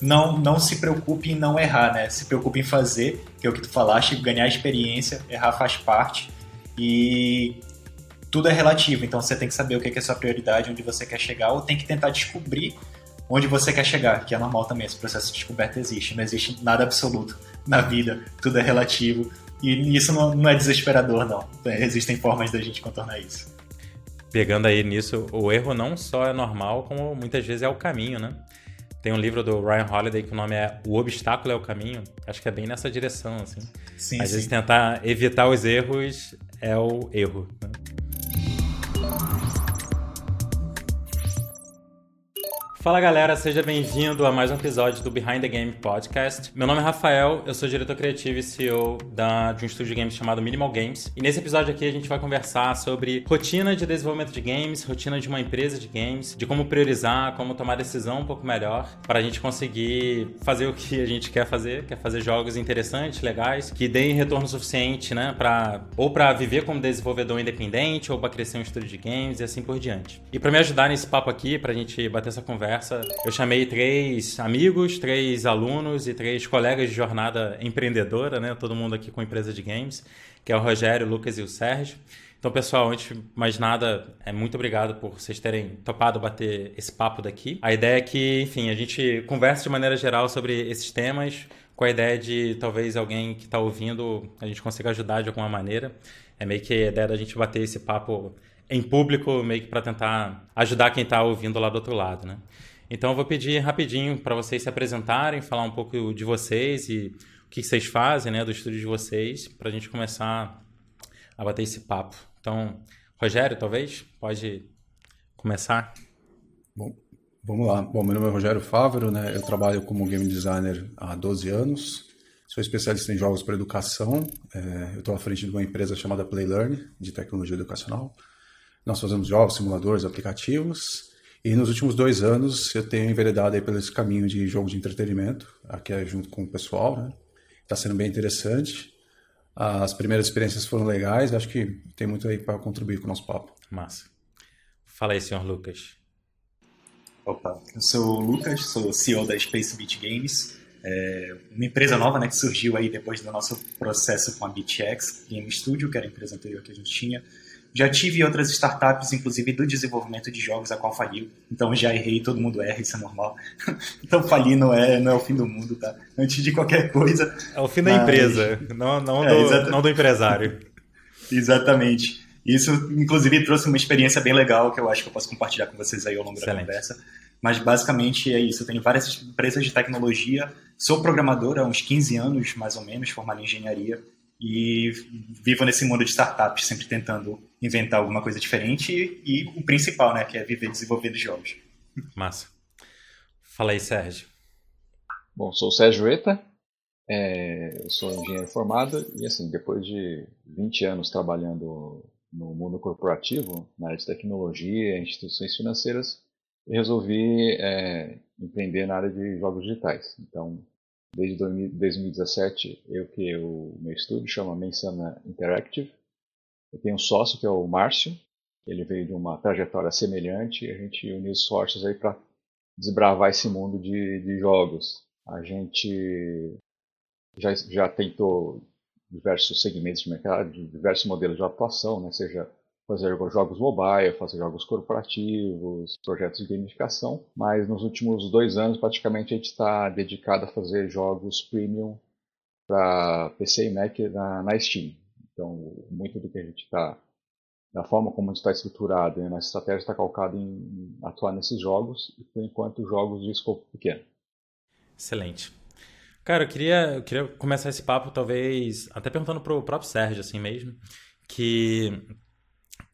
não, não se preocupe em não errar, né? Se preocupe em fazer, que é o que tu falaste, ganhar experiência, errar faz parte. E tudo é relativo, então você tem que saber o que é a sua prioridade, onde você quer chegar, ou tem que tentar descobrir onde você quer chegar, que é normal também, esse processo de descoberta existe, não existe nada absoluto na vida, tudo é relativo, e isso não, não é desesperador, não. Existem formas da gente contornar isso. Pegando aí nisso, o erro não só é normal, como muitas vezes é o caminho, né? Tem um livro do Ryan Holiday que o nome é O Obstáculo é o Caminho. Acho que é bem nessa direção, assim. Sim, Às sim. vezes tentar evitar os erros é o erro. Né? Fala galera, seja bem-vindo a mais um episódio do Behind the Game Podcast. Meu nome é Rafael, eu sou diretor criativo e CEO da, de um estúdio de games chamado Minimal Games. E nesse episódio aqui a gente vai conversar sobre rotina de desenvolvimento de games, rotina de uma empresa de games, de como priorizar, como tomar decisão um pouco melhor para a gente conseguir fazer o que a gente quer fazer, quer fazer jogos interessantes, legais, que deem retorno suficiente, né, para ou para viver como desenvolvedor independente ou para crescer um estúdio de games e assim por diante. E para me ajudar nesse papo aqui, para a gente bater essa conversa conversa, eu chamei três amigos, três alunos e três colegas de jornada empreendedora, né? Todo mundo aqui com empresa de games, que é o Rogério, o Lucas e o Sérgio. Então, pessoal, antes de mais nada, é muito obrigado por vocês terem topado bater esse papo daqui. A ideia é que, enfim, a gente converse de maneira geral sobre esses temas, com a ideia de talvez alguém que está ouvindo a gente consiga ajudar de alguma maneira. É meio que a ideia da gente bater esse papo em público, meio que para tentar ajudar quem está ouvindo lá do outro lado, né? Então eu vou pedir rapidinho para vocês se apresentarem, falar um pouco de vocês e o que vocês fazem, né, do estúdio de vocês, para a gente começar a bater esse papo. Então, Rogério, talvez pode começar. Bom, vamos lá. Bom, meu nome é Rogério Fávero, né? Eu trabalho como game designer há 12 anos. Sou especialista em jogos para educação. É, eu estou à frente de uma empresa chamada PlayLearn, de tecnologia educacional. Nós fazemos jogos, simuladores, aplicativos. E nos últimos dois anos eu tenho enveredado aí pelo esse caminho de jogo de entretenimento, aqui é junto com o pessoal, né? Está sendo bem interessante. As primeiras experiências foram legais, acho que tem muito aí para contribuir com o nosso papo. Massa. Fala aí, senhor Lucas. Opa, eu sou o Lucas, sou CEO da Space Beat Games, é uma empresa nova né, que surgiu aí depois do nosso processo com a BitX Game Studio, que era a empresa anterior que a gente tinha. Já tive outras startups, inclusive do desenvolvimento de jogos, a qual faliu. Então já errei, todo mundo erra, isso é normal. então falir não é, não é o fim do mundo, tá? Antes de qualquer coisa. É o fim da empresa, não, não, é, do, não do empresário. exatamente. Isso, inclusive, trouxe uma experiência bem legal que eu acho que eu posso compartilhar com vocês aí ao longo Excelente. da conversa. Mas basicamente é isso. Eu tenho várias empresas de tecnologia. Sou programador há uns 15 anos, mais ou menos, formado em engenharia e vivo nesse mundo de startups, sempre tentando inventar alguma coisa diferente e, e o principal, né, que é viver desenvolvendo jogos. Massa. Fala aí, Sérgio. Bom, sou o Sérgio Eta, é, eu sou engenheiro formado e assim, depois de 20 anos trabalhando no mundo corporativo, na área de tecnologia, instituições financeiras, eu resolvi é, empreender na área de jogos digitais. Então, Desde 2017, eu que o meu estúdio chama Mensana Interactive. Eu tenho um sócio que é o Márcio. Ele veio de uma trajetória semelhante e a gente uniu esforços aí para desbravar esse mundo de, de jogos. A gente já, já tentou diversos segmentos de mercado, diversos modelos de atuação, né? seja fazer jogos mobile, fazer jogos corporativos, projetos de gamificação, mas nos últimos dois anos praticamente a gente está dedicado a fazer jogos premium para PC e Mac na, na, Steam. Então, muito do que a gente está, da forma como a gente está estruturado, a nossa estratégia está calcada em, em atuar nesses jogos e, por enquanto, jogos de escopo pequeno. Excelente. Cara, eu queria, eu queria começar esse papo, talvez, até perguntando para o próprio Sérgio, assim mesmo, que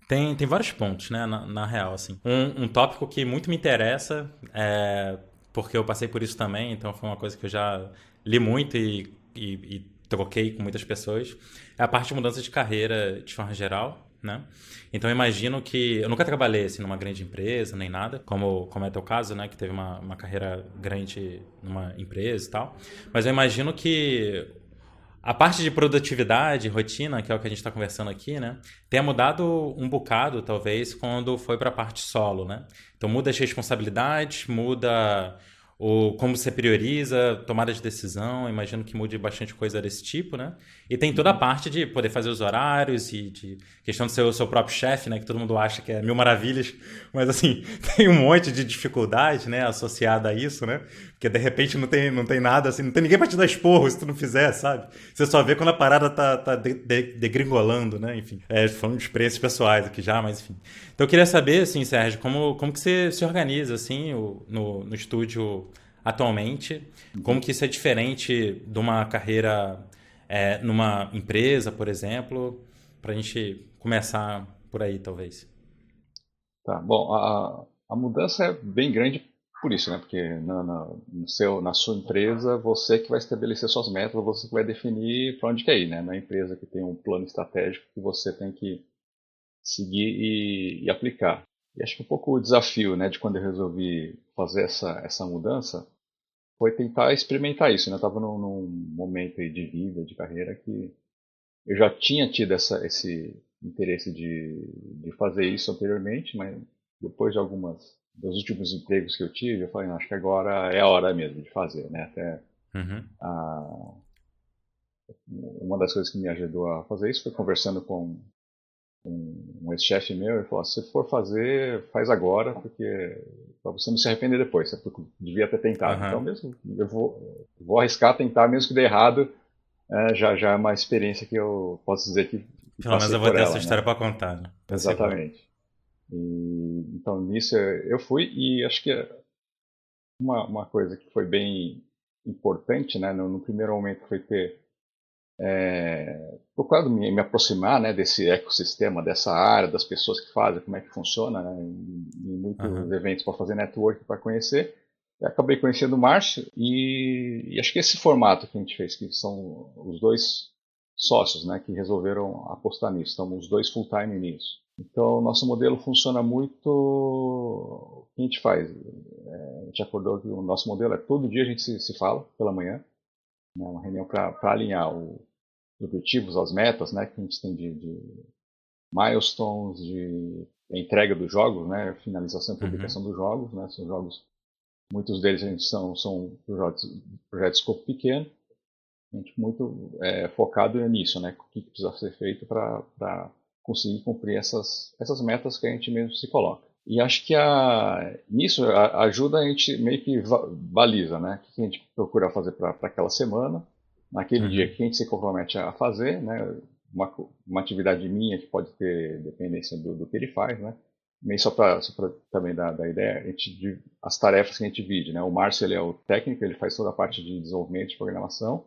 tem, tem vários pontos, né, na, na real, assim. Um, um, tópico que muito me interessa, é, porque eu passei por isso também, então foi uma coisa que eu já li muito e, e, e troquei com muitas pessoas, é a parte de mudança de carreira de forma geral, né? Então imagino que eu nunca trabalhei assim numa grande empresa nem nada, como como é teu caso, né, que teve uma, uma carreira grande numa empresa e tal. Mas eu imagino que a parte de produtividade, rotina, que é o que a gente está conversando aqui, né? Tenha mudado um bocado, talvez, quando foi para a parte solo, né? Então muda as responsabilidades, muda ou como você prioriza, tomada de decisão, imagino que mude bastante coisa desse tipo, né? E tem toda a parte de poder fazer os horários e de questão de ser o seu próprio chefe, né? Que todo mundo acha que é mil maravilhas, mas assim, tem um monte de dificuldade, né? Associada a isso, né? Porque de repente não tem, não tem nada, assim, não tem ninguém pra te dar esporro se tu não fizer, sabe? Você só vê quando a parada tá, tá degringolando, né? Enfim, é, falando de experiências pessoais aqui já, mas enfim. Então eu queria saber, assim, Sérgio, como, como que você se organiza, assim, no, no estúdio atualmente? Como que isso é diferente de uma carreira é, numa empresa, por exemplo? Para a gente começar por aí, talvez. Tá, bom, a, a mudança é bem grande por isso, né? Porque na, seu, na sua empresa, você que vai estabelecer suas metas, você que vai definir para onde quer ir, né? Na empresa que tem um plano estratégico que você tem que seguir e, e, aplicar. E acho que um pouco o desafio né, de quando eu resolvi fazer essa, essa mudança foi tentar experimentar isso. Né? Eu estava num, num, momento de vida, de carreira, que eu já tinha tido essa, esse interesse de, de fazer isso anteriormente, mas depois de algumas dos últimos empregos que eu tive, eu falei, acho que agora é a hora mesmo de fazer, né? Até uhum. a, uma das coisas que me ajudou a fazer isso foi conversando com um, um ex-chefe meu, ele falou: se for fazer, faz agora, porque para você não se arrepender depois, você devia ter tentado. Uhum. Então, mesmo, eu vou, vou arriscar tentar, mesmo que dê errado, é, já, já é uma experiência que eu posso dizer que. Pelo menos eu vou ter ela, essa história né? para contar. Né? Exatamente. E, então, nisso eu fui, e acho que uma, uma coisa que foi bem importante, né, no, no primeiro momento foi ter é, procurado me, me, aproximar né, desse ecossistema, dessa área, das pessoas que fazem, como é que funciona, né, em, em muitos uhum. eventos para fazer network, para conhecer. Eu acabei conhecendo o Márcio e, e, acho que esse formato que a gente fez, que são os dois sócios né, que resolveram apostar nisso, estamos os dois full-time nisso. Então, o nosso modelo funciona muito. O que a gente faz? É, a gente acordou que o nosso modelo é todo dia a gente se, se fala pela manhã, né, uma reunião para alinhar o, os objetivos, as metas né, que a gente tem de, de milestones, de entrega dos jogos, né, finalização e uhum. publicação uhum. dos jogos. Né, são jogos, muitos deles a gente são, são projetos, projetos de escopo pequeno. A gente muito é, focado nisso, né, o que precisa ser feito para conseguir cumprir essas, essas metas que a gente mesmo se coloca. E acho que a, nisso a, ajuda a gente meio que baliza, né? O que a gente procura fazer para aquela semana, naquele uhum. dia que a gente se compromete a fazer, né? Uma, uma atividade minha que pode ter dependência do, do que ele faz, né? Meio só para também dar, da ideia, a gente, as tarefas que a gente divide, né? O Márcio ele é o técnico, ele faz toda a parte de desenvolvimento de programação,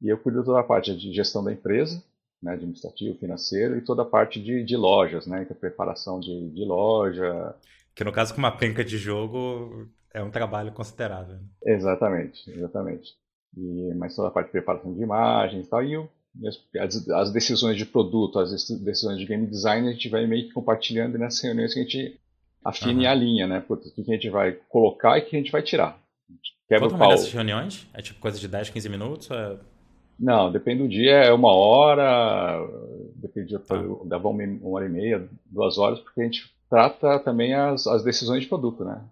e eu cuido toda a parte de gestão da empresa, né, administrativo, financeiro, e toda a parte de, de lojas, né, que é preparação de, de loja. Que no caso com uma penca de jogo é um trabalho considerável. Exatamente, exatamente. E, mas toda a parte de preparação de imagens e tal, e as, as, decisões de produto, as decisões de game design, a gente vai meio que compartilhando nessas reuniões que a gente afina uhum. a linha, né? o que a gente vai colocar e o que a gente vai tirar. Quebra Quanto o pau. dessas reuniões? É tipo coisa de 10, 15 minutos? É... Não, depende do dia, é uma hora, depende ah. dava uma, hora e meia, duas horas, porque a gente trata também as, as decisões de produto, né?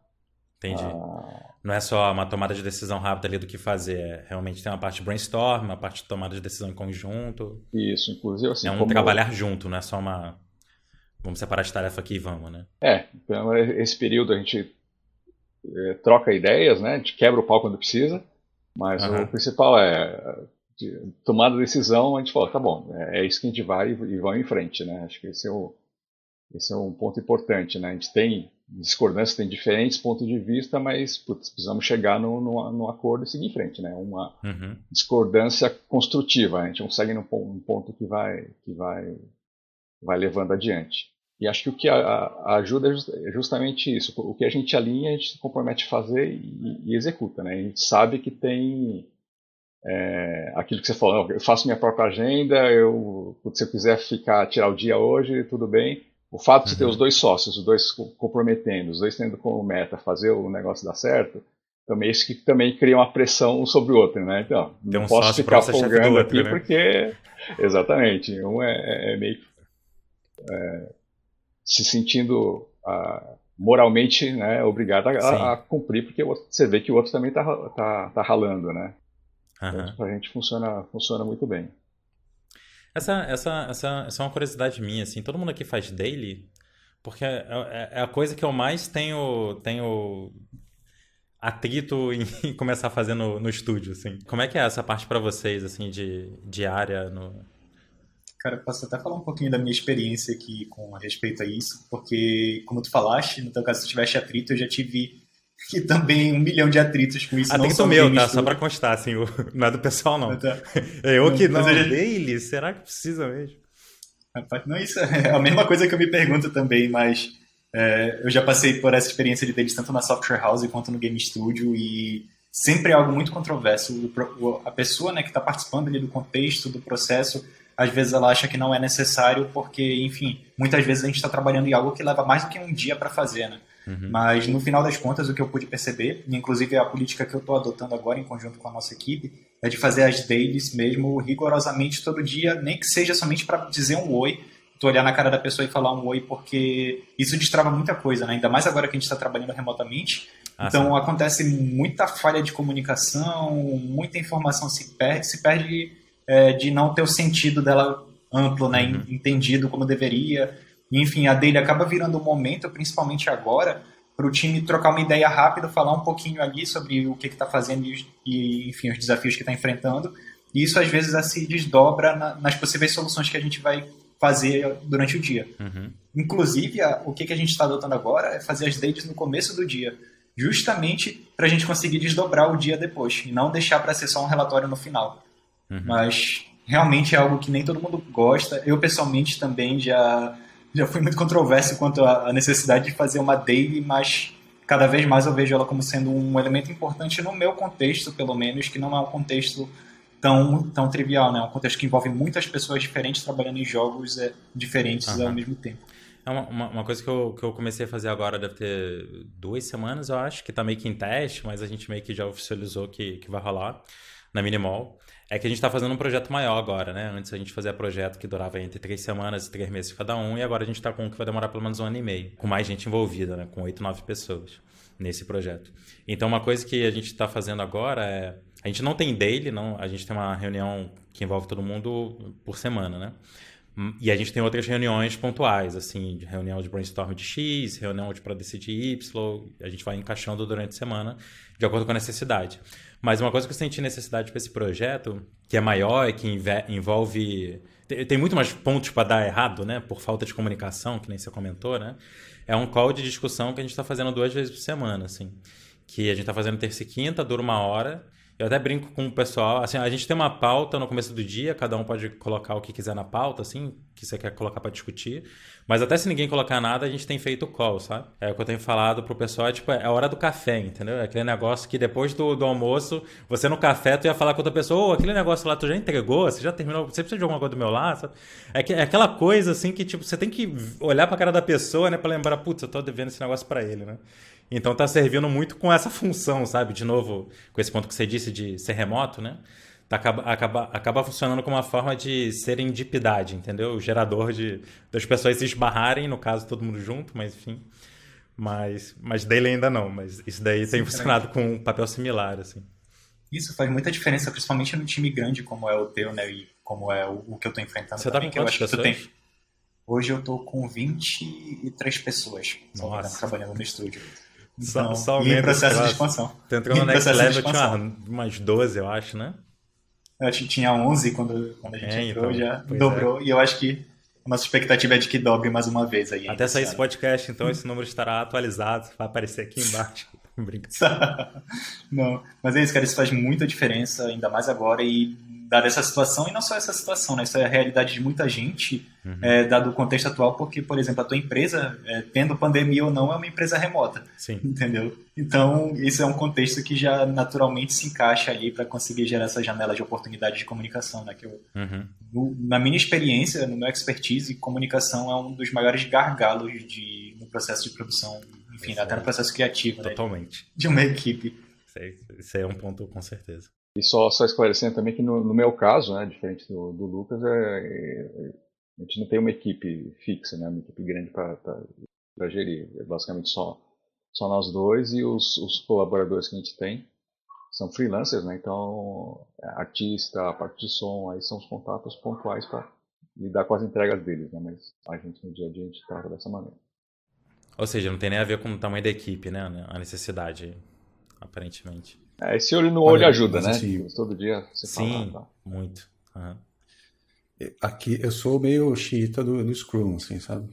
Entendi. Ah, não é só uma tomada de decisão rápida ali do que fazer, é, realmente tem uma parte de brainstorm, uma parte de tomada de decisão em conjunto. Isso, inclusive assim. É um como... trabalhar junto, não é só uma. Vamos separar de tarefa aqui e vamos, né? É, então esse período a gente é, troca ideias, né? A gente quebra o pau quando precisa, mas uhum. o principal é tomada a decisão, a gente falou, tá bom, é, é, isso que a gente vai e, vamos em frente, né? Acho que esse é, o, esse é um ponto importante, né? A gente tem discordância, tem diferentes pontos de vista, mas putz, precisamos chegar no, no, no, acordo e seguir em frente, né? Uma uhum. discordância construtiva, a gente consegue num um ponto que vai, que vai, vai levando adiante. E acho que o que a, a ajuda é, é justamente isso. O que a gente alinha, a gente se compromete a fazer e, e executa, né? A gente sabe que tem é, aquilo que você falou, eu faço minha própria agenda, eu, se eu quiser ficar, tirar o dia hoje, tudo bem. O fato de ter uhum. os dois sócios, os dois comprometendo, os dois tendo como meta fazer o negócio dar certo, também isso que também cria uma pressão um sobre o outro, né? Então, Tem não um posso ficar folgando aqui né? porque, exatamente, um é, é, é meio é, se sentindo ah, moralmente né, obrigado a, a, cumprir, porque você vê que o outro também está tá, tá ralando, né? Uhum. Então, pra gente funciona, funciona muito bem. Essa, essa, essa, essa é uma curiosidade minha, assim, todo mundo aqui faz daily, porque é, é, é a coisa que eu mais tenho, tenho atrito em começar a fazer no, no estúdio, assim. Como é que é essa parte para vocês, assim, de diária no... Cara, eu posso até falar um pouquinho da minha experiência aqui com respeito a isso, porque, como tu falaste, no teu caso, se tivesse atrito, eu já tive que também um milhão de atritos com isso. Atrito meu, tá? Só pra constar, assim, não é do pessoal, não. Tá. É eu que não, já... dele, será que precisa mesmo? Rapaz, não, isso é a mesma coisa que eu me pergunto também, mas é, eu já passei por essa experiência de deles tanto na Software House quanto no Game Studio e sempre é algo muito controverso. A pessoa né, que está participando ali do contexto, do processo, às vezes ela acha que não é necessário porque, enfim, muitas vezes a gente está trabalhando em algo que leva mais do que um dia para fazer, né? Uhum. Mas no final das contas, o que eu pude perceber, e inclusive a política que eu estou adotando agora em conjunto com a nossa equipe, é de fazer as dailies mesmo rigorosamente todo dia, nem que seja somente para dizer um oi, tu olhar na cara da pessoa e falar um oi, porque isso destrava muita coisa, né? Ainda mais agora que a gente está trabalhando remotamente. Ah, então sim. acontece muita falha de comunicação, muita informação se perde, se perde é, de não ter o sentido dela amplo, né? Uhum. Entendido como deveria. E, enfim, a dele acaba virando um momento, principalmente agora, para o time trocar uma ideia rápida, falar um pouquinho ali sobre o que está fazendo e, e, enfim, os desafios que está enfrentando. E isso às vezes se desdobra na, nas possíveis soluções que a gente vai fazer durante o dia. Uhum. Inclusive, a, o que, que a gente está adotando agora é fazer as dates no começo do dia, justamente para a gente conseguir desdobrar o dia depois e não deixar para ser só um relatório no final. Uhum. Mas realmente é algo que nem todo mundo gosta. Eu pessoalmente também já já fui muito controverso quanto à necessidade de fazer uma daily, mas cada vez mais eu vejo ela como sendo um elemento importante no meu contexto, pelo menos, que não é um contexto tão, tão trivial, né? É um contexto que envolve muitas pessoas diferentes trabalhando em jogos é, diferentes uhum. ao mesmo tempo. É uma, uma, uma, coisa que eu, que eu comecei a fazer agora deve ter duas semanas, eu acho, que tá meio que em teste, mas a gente meio que já oficializou que, que vai rolar na Minimal. É que a gente está fazendo um projeto maior agora, né? Antes a gente fazia projeto que durava entre três semanas e três meses cada um, e agora a gente está com um que vai demorar pelo menos um ano e meio, com mais gente envolvida, né? Com oito, nove pessoas nesse projeto. Então, uma coisa que a gente está fazendo agora é a gente não tem daily, não, a gente tem uma reunião que envolve todo mundo por semana, né? E a gente tem outras reuniões pontuais, assim, de reunião de brainstorm de X, reunião de para decidir Y, a gente vai encaixando durante a semana, de acordo com a necessidade. Mas uma coisa que eu senti necessidade para esse projeto, que é maior e que envolve. Tem muito mais pontos para dar errado, né? Por falta de comunicação, que nem você comentou, né? É um call de discussão que a gente está fazendo duas vezes por semana, assim. Que a gente está fazendo terça e quinta, dura uma hora. Eu até brinco com o pessoal, assim, a gente tem uma pauta no começo do dia, cada um pode colocar o que quiser na pauta, assim, que você quer colocar para discutir. Mas até se ninguém colocar nada, a gente tem feito call, sabe? É o que eu tenho falado pro pessoal, é tipo, é hora do café, entendeu? É aquele negócio que depois do, do almoço, você no café, tu ia falar com outra pessoa, ô, aquele negócio lá tu já entregou, você já terminou, você precisa de alguma coisa do meu lado, sabe? É, que, é aquela coisa, assim, que, tipo, você tem que olhar pra cara da pessoa, né, pra lembrar, putz, eu tô devendo esse negócio para ele, né? Então tá servindo muito com essa função, sabe? De novo, com esse ponto que você disse de ser remoto, né? Tá, acaba, acaba, acaba funcionando como uma forma de serendipidade, entendeu? O gerador de das pessoas se esbarrarem, no caso todo mundo junto, mas enfim. Mas, mas dele ainda não, mas isso daí Sim, tem funcionado com um papel similar, assim. Isso faz muita diferença, principalmente no time grande como é o teu, né? E como é o, o que eu tô enfrentando Você também, tá com quantas pessoas? Tem... Hoje eu tô com 23 pessoas trabalhando no estúdio. Então, só, só em processo de expansão. Tu entrou no Next Level, tinha umas 12, eu acho, né? Eu acho que tinha 11 quando, quando a gente é, entrou, então, já dobrou. É. E eu acho que a nossa expectativa é de que dobre mais uma vez aí. Até sair esse podcast, então, esse número estará atualizado. Vai aparecer aqui embaixo. Não, mas é isso, cara. Isso faz muita diferença, ainda mais agora. E dada essa situação, e não só essa situação, né? Isso é a realidade de muita gente, uhum. é, dado o contexto atual, porque, por exemplo, a tua empresa, é, tendo pandemia ou não, é uma empresa remota. Sim. Entendeu? Então, isso é um contexto que já naturalmente se encaixa ali para conseguir gerar essa janela de oportunidade de comunicação, né? Que eu, uhum. no, na minha experiência, no meu expertise, comunicação é um dos maiores gargalos de, no processo de produção, enfim, até no processo criativo, né? Totalmente. Né? De uma equipe. Isso é um ponto com certeza. E só, só esclarecendo também que no, no meu caso, né, diferente do, do Lucas, é, é, a gente não tem uma equipe fixa, né, uma equipe grande para gerir. É basicamente só, só nós dois e os, os colaboradores que a gente tem são freelancers, né? Então, é, artista, parte de som, aí são os contatos pontuais para lidar com as entregas deles, né? Mas a gente no dia a dia a gente trata dessa maneira. Ou seja, não tem nem a ver com o tamanho da equipe, né? A necessidade, aparentemente. É, esse olho no olho ajuda, né? Assim, Todo dia você Sim, fala, tá. muito. Uhum. Aqui eu sou meio xiita do, do Scrum, assim, sabe?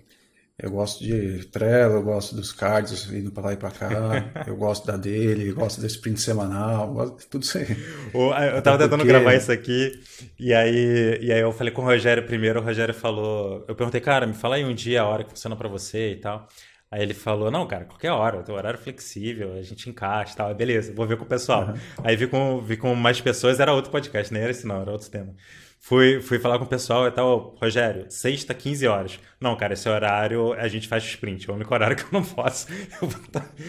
Eu gosto de Trello, eu gosto dos cards indo para lá e para cá, eu gosto da dele, eu gosto desse sprint semanal, gosto de tudo isso aí. Eu tava tentando porque... gravar isso aqui, e aí, e aí eu falei com o Rogério primeiro, o Rogério falou, eu perguntei, cara, me fala aí um dia a hora que funciona para você e tal. Aí ele falou, não, cara, qualquer hora, o horário flexível, a gente encaixa e tal. Beleza, vou ver com o pessoal. Uhum. Aí vi com, vi com mais pessoas, era outro podcast, nem era esse não, era outro tema. Fui, fui falar com o pessoal e tal, Rogério, sexta, 15 horas. Não, cara, esse horário a gente faz sprint, é o único horário que eu não posso. Eu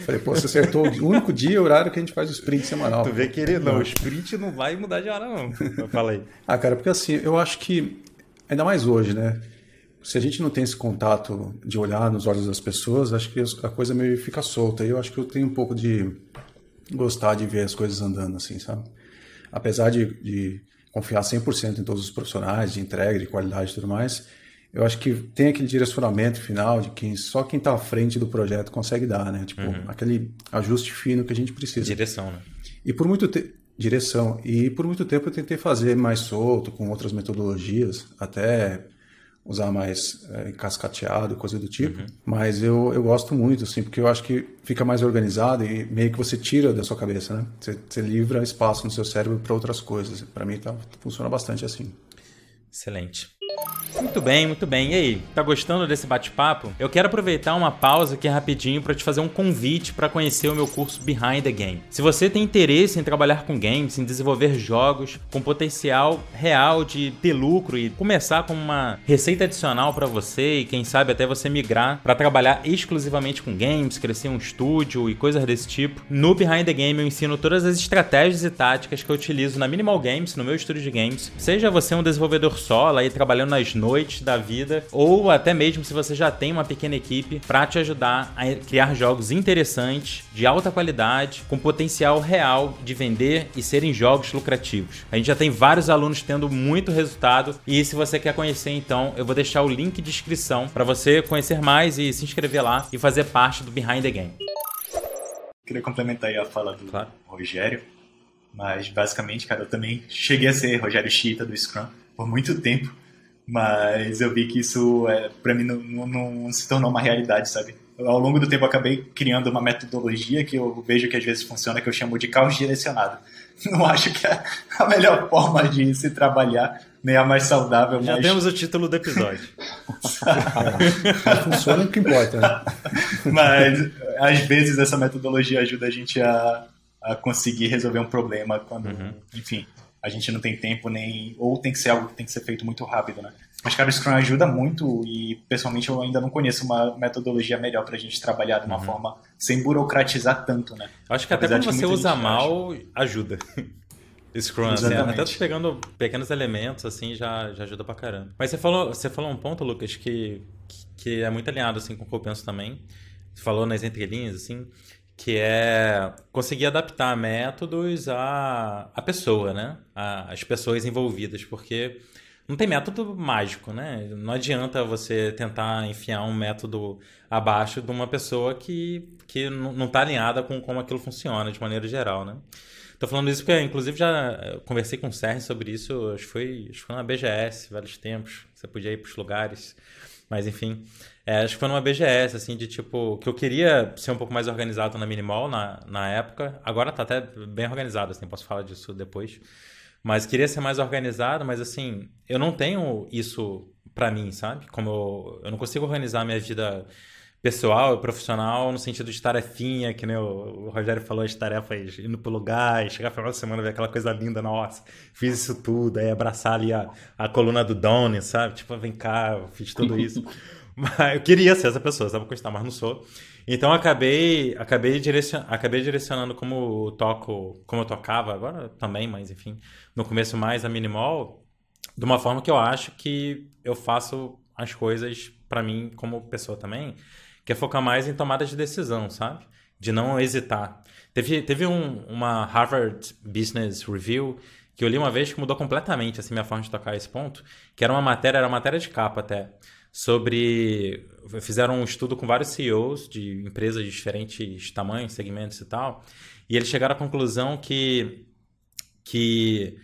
Falei, pô, você acertou o único dia e horário que a gente faz o sprint semanal. Tu vê que ele, não, o sprint não vai mudar de hora, não. Eu falei. ah, cara, porque assim, eu acho que, ainda mais hoje, né? Se a gente não tem esse contato de olhar nos olhos das pessoas, acho que a coisa meio fica solta. E eu acho que eu tenho um pouco de gostar de ver as coisas andando assim, sabe? Apesar de, de confiar 100% em todos os profissionais, de entrega, de qualidade e tudo mais, eu acho que tem aquele direcionamento final de quem só quem está à frente do projeto consegue dar, né? Tipo, uhum. aquele ajuste fino que a gente precisa. Direção, né? E por muito tempo direção. E por muito tempo eu tentei fazer mais solto, com outras metodologias, até usar mais é, cascateado, coisa do tipo. Uhum. Mas eu, eu gosto muito, assim, porque eu acho que fica mais organizado e meio que você tira da sua cabeça, né? Você, você livra espaço no seu cérebro para outras coisas. Para mim tá, funciona bastante assim. Excelente. Muito bem, muito bem. E aí, tá gostando desse bate-papo? Eu quero aproveitar uma pausa aqui rapidinho para te fazer um convite para conhecer o meu curso Behind the Game. Se você tem interesse em trabalhar com games, em desenvolver jogos com potencial real de ter lucro e começar com uma receita adicional para você e quem sabe até você migrar para trabalhar exclusivamente com games, crescer um estúdio e coisas desse tipo, no Behind the Game eu ensino todas as estratégias e táticas que eu utilizo na Minimal Games, no meu estúdio de games. Seja você um desenvolvedor solo aí trabalhando nas noites da vida, ou até mesmo se você já tem uma pequena equipe para te ajudar a criar jogos interessantes, de alta qualidade, com potencial real de vender e serem jogos lucrativos. A gente já tem vários alunos tendo muito resultado e se você quer conhecer então, eu vou deixar o link de inscrição para você conhecer mais e se inscrever lá e fazer parte do Behind the Game. Queria complementar aí a fala do claro. Rogério, mas basicamente, cara, eu também cheguei a ser Rogério Chita do Scrum por muito tempo. Mas eu vi que isso, é, para mim, não, não, se tornou uma realidade, sabe? Ao longo do tempo, eu acabei criando uma metodologia que eu vejo que às vezes funciona, que eu chamo de caos direcionado. Não acho que é a melhor forma de se trabalhar, nem a mais saudável. Já mas... temos o título do episódio. funciona o que importa, né? Mas, às vezes, essa metodologia ajuda a gente a, a conseguir resolver um problema quando, uhum. enfim, a gente não tem tempo nem ou tem que ser algo que tem que ser feito muito rápido, né? Mas cara, o Scrum ajuda muito e pessoalmente eu ainda não conheço uma metodologia melhor para a gente trabalhar de uma uhum. forma sem burocratizar tanto, né? acho que Apesar até quando você usa mal ajuda. Scrum, assim, até pegando pequenos elementos assim já, já ajuda pra caramba. Mas você falou, você falou um ponto, Lucas, que, que é muito alinhado assim com o que eu penso também. Você falou nas entrelinhas assim, que é conseguir adaptar métodos à, à pessoa, né? Às pessoas envolvidas, porque não tem método mágico, né? Não adianta você tentar enfiar um método abaixo de uma pessoa que, que não está alinhada com como aquilo funciona de maneira geral, né? Tô falando isso porque, inclusive, já conversei com o Sérgio sobre isso, acho que foi, acho que foi na BGS, vários tempos, você podia ir para os lugares, mas enfim... É, acho que foi numa BGS, assim, de tipo, que eu queria ser um pouco mais organizado na Minimal na, na época. Agora tá até bem organizado, assim, posso falar disso depois. Mas queria ser mais organizado, mas assim, eu não tenho isso para mim, sabe? Como eu, eu não consigo organizar minha vida pessoal e profissional no sentido de tarefinha, que nem o, o Rogério falou, as tarefas indo pro lugar chegar final de semana ver aquela coisa linda, nossa, fiz isso tudo, aí abraçar ali a, a coluna do Donnie, sabe? Tipo, vem cá, fiz tudo isso. Mas eu queria ser essa pessoa, sabe? Gostar, mas não sou. Então acabei, acabei, direcion, acabei direcionando como toco, como eu tocava, agora também, mas enfim, no começo mais a minimal, de uma forma que eu acho que eu faço as coisas para mim como pessoa também, que é focar mais em tomada de decisão, sabe? De não hesitar. Teve, teve um, uma Harvard Business Review que eu li uma vez que mudou completamente assim minha forma de tocar esse ponto, que era uma matéria, era uma matéria de capa até, sobre fizeram um estudo com vários CEOs de empresas de diferentes tamanhos, segmentos e tal, e eles chegaram à conclusão que que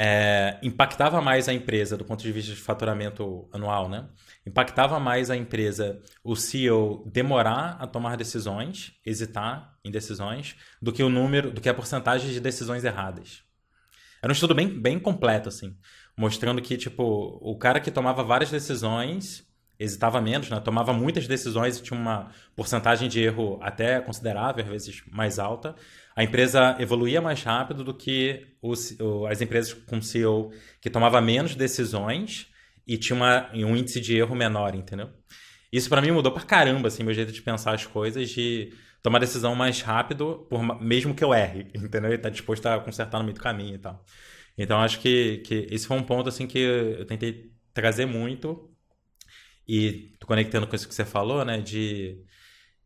é, impactava mais a empresa do ponto de vista de faturamento anual, né? Impactava mais a empresa o CEO demorar a tomar decisões, hesitar em decisões, do que o número, do que a porcentagem de decisões erradas. Era um estudo bem, bem completo, assim, mostrando que, tipo, o cara que tomava várias decisões hesitava menos, né? Tomava muitas decisões e tinha uma porcentagem de erro até considerável, às vezes mais alta a empresa evoluía mais rápido do que os, as empresas com CEO que tomava menos decisões e tinha uma, um índice de erro menor, entendeu? Isso para mim mudou pra caramba, assim, meu jeito de pensar as coisas, de tomar decisão mais rápido, por, mesmo que eu erre, entendeu? E tá disposto a consertar no meio do caminho e tal. Então acho que, que esse foi um ponto assim que eu tentei trazer muito e tô conectando com isso que você falou, né, de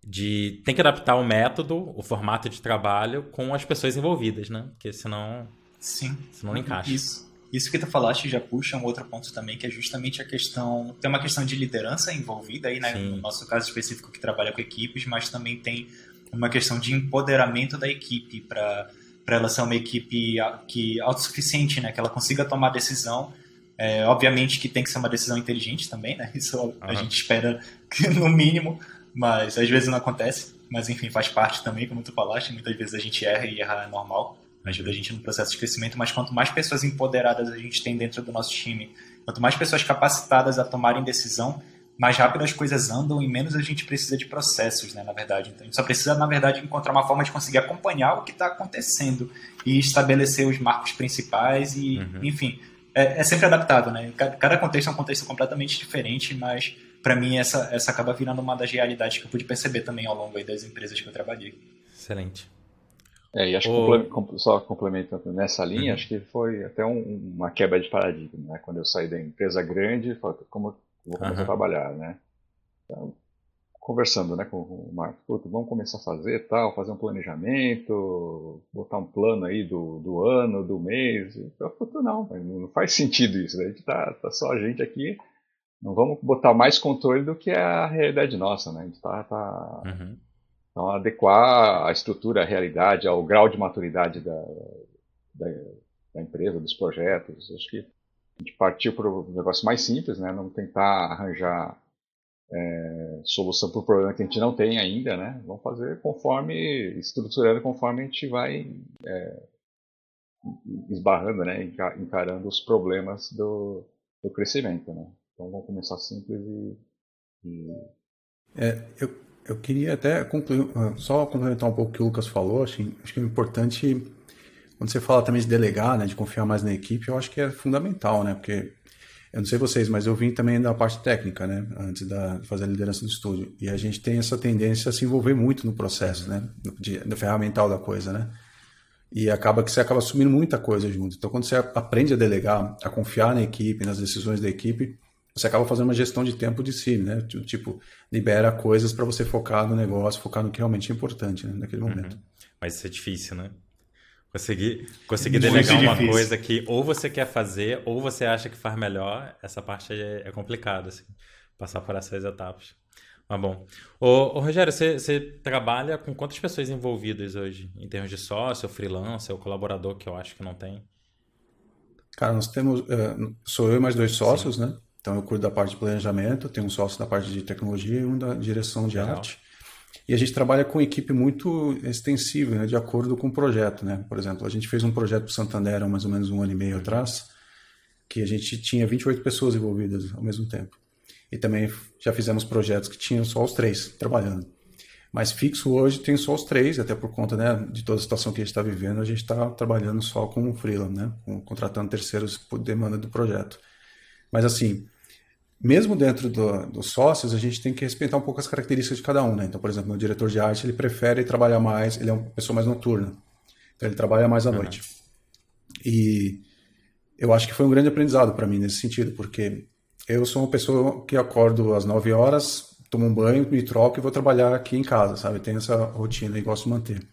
de tem que adaptar o método, o formato de trabalho com as pessoas envolvidas, né? Porque senão, Sim. senão não encaixa. Isso. Isso que tu falaste já puxa um outro ponto também, que é justamente a questão. Tem uma questão de liderança envolvida aí, né? Sim. No nosso caso específico, que trabalha com equipes, mas também tem uma questão de empoderamento da equipe para ela ser uma equipe que autossuficiente, né? Que ela consiga tomar decisão. É, obviamente que tem que ser uma decisão inteligente também, né? Isso uhum. a gente espera que, no mínimo, mas às vezes não acontece. Mas enfim, faz parte também, como tu falaste. Muitas vezes a gente erra e errar é normal. Ajuda a gente no processo de crescimento. Mas quanto mais pessoas empoderadas a gente tem dentro do nosso time, quanto mais pessoas capacitadas a tomarem decisão, mais rápido as coisas andam e menos a gente precisa de processos, né, na verdade. Então, a gente só precisa, na verdade, encontrar uma forma de conseguir acompanhar o que está acontecendo e estabelecer os marcos principais e, uhum. enfim, é, é, sempre adaptado, né? Cada contexto é um contexto completamente diferente, mas para mim essa, essa acaba virando uma das realidades que eu pude perceber também ao longo das empresas que eu trabalhei. Excelente. É, e acho o... que só complementando nessa linha, uhum. acho que foi até um, uma quebra de paradigma, né? Quando eu saí da empresa grande, como vou começar uhum. a trabalhar, né? Então, conversando, né, com o Marcos, vamos começar a fazer tal, fazer um planejamento, botar um plano aí do, do ano, do mês. Eu falei, não, não faz sentido isso, a gente tá, tá só a gente aqui não vamos botar mais controle do que a realidade nossa, né? A gente tá, tá... Uhum. Então, adequar a estrutura, a realidade, ao grau de maturidade da, da, da empresa, dos projetos. Acho que a gente partiu para um negócio mais simples, né? Não tentar arranjar é, solução para o problema que a gente não tem ainda, né? Vamos fazer conforme, estruturando conforme a gente vai é, esbarrando, né? Encarando os problemas do, do crescimento, né? Então vamos começar simples e. e... É, eu, eu queria até concluir, ah, só complementar um pouco o que o Lucas falou. Acho, acho que é importante, quando você fala também de delegar, né, de confiar mais na equipe, eu acho que é fundamental, né? Porque eu não sei vocês, mas eu vim também da parte técnica, né? Antes da, de fazer a liderança do estúdio. E a gente tem essa tendência a se envolver muito no processo, né? De, do ferramental da coisa, né? E acaba que você acaba assumindo muita coisa junto. Então, quando você aprende a delegar, a confiar na equipe, nas decisões da equipe, você acaba fazendo uma gestão de tempo de si, né? Tipo, libera coisas para você focar no negócio, focar no que realmente é importante né? naquele uhum. momento. Uhum. Mas isso é difícil, né? Conseguir, conseguir delegar uma difícil. coisa que ou você quer fazer ou você acha que faz melhor, essa parte é, é complicada, assim, passar por essas etapas. Mas bom. Ô, ô Rogério, você, você, trabalha com quantas pessoas envolvidas hoje? Em termos de sócio, freelancer, ou colaborador, que eu acho que não tem? Cara, nós temos. Uh, sou eu e mais dois sócios, Sim. né? Então eu cuido da parte de planejamento, tenho um sócio da parte de tecnologia e um da direção de Legal. arte. E a gente trabalha com equipe muito extensiva, né, de acordo com o projeto. Né? Por exemplo, a gente fez um projeto para o Santander há mais ou menos um ano e meio atrás, que a gente tinha 28 pessoas envolvidas ao mesmo tempo. E também já fizemos projetos que tinham só os três trabalhando. Mas fixo hoje tem só os três, até por conta né, de toda a situação que a gente está vivendo, a gente está trabalhando só com o freelance, né, contratando terceiros por demanda do projeto. Mas assim, mesmo dentro do, dos sócios, a gente tem que respeitar um pouco as características de cada um, né? Então, por exemplo, o diretor de arte, ele prefere trabalhar mais, ele é uma pessoa mais noturna. Então, ele trabalha mais à uhum. noite. E eu acho que foi um grande aprendizado para mim nesse sentido, porque eu sou uma pessoa que acordo às 9 horas, tomo um banho, me troco e vou trabalhar aqui em casa, sabe? Tenho essa rotina e gosto de manter.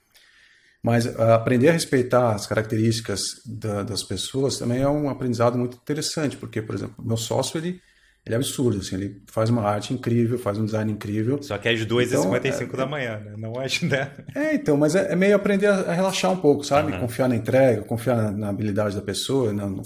Mas uh, aprender a respeitar as características da, das pessoas também é um aprendizado muito interessante, porque, por exemplo, meu sócio, ele ele é absurdo, assim, ele faz uma arte incrível, faz um design incrível. Só que é às 2h55 então, é, da manhã, né? Não às 10. É, então, mas é, é meio aprender a, relaxar um pouco, sabe? Uhum. Confiar na entrega, confiar na, na habilidade da pessoa, no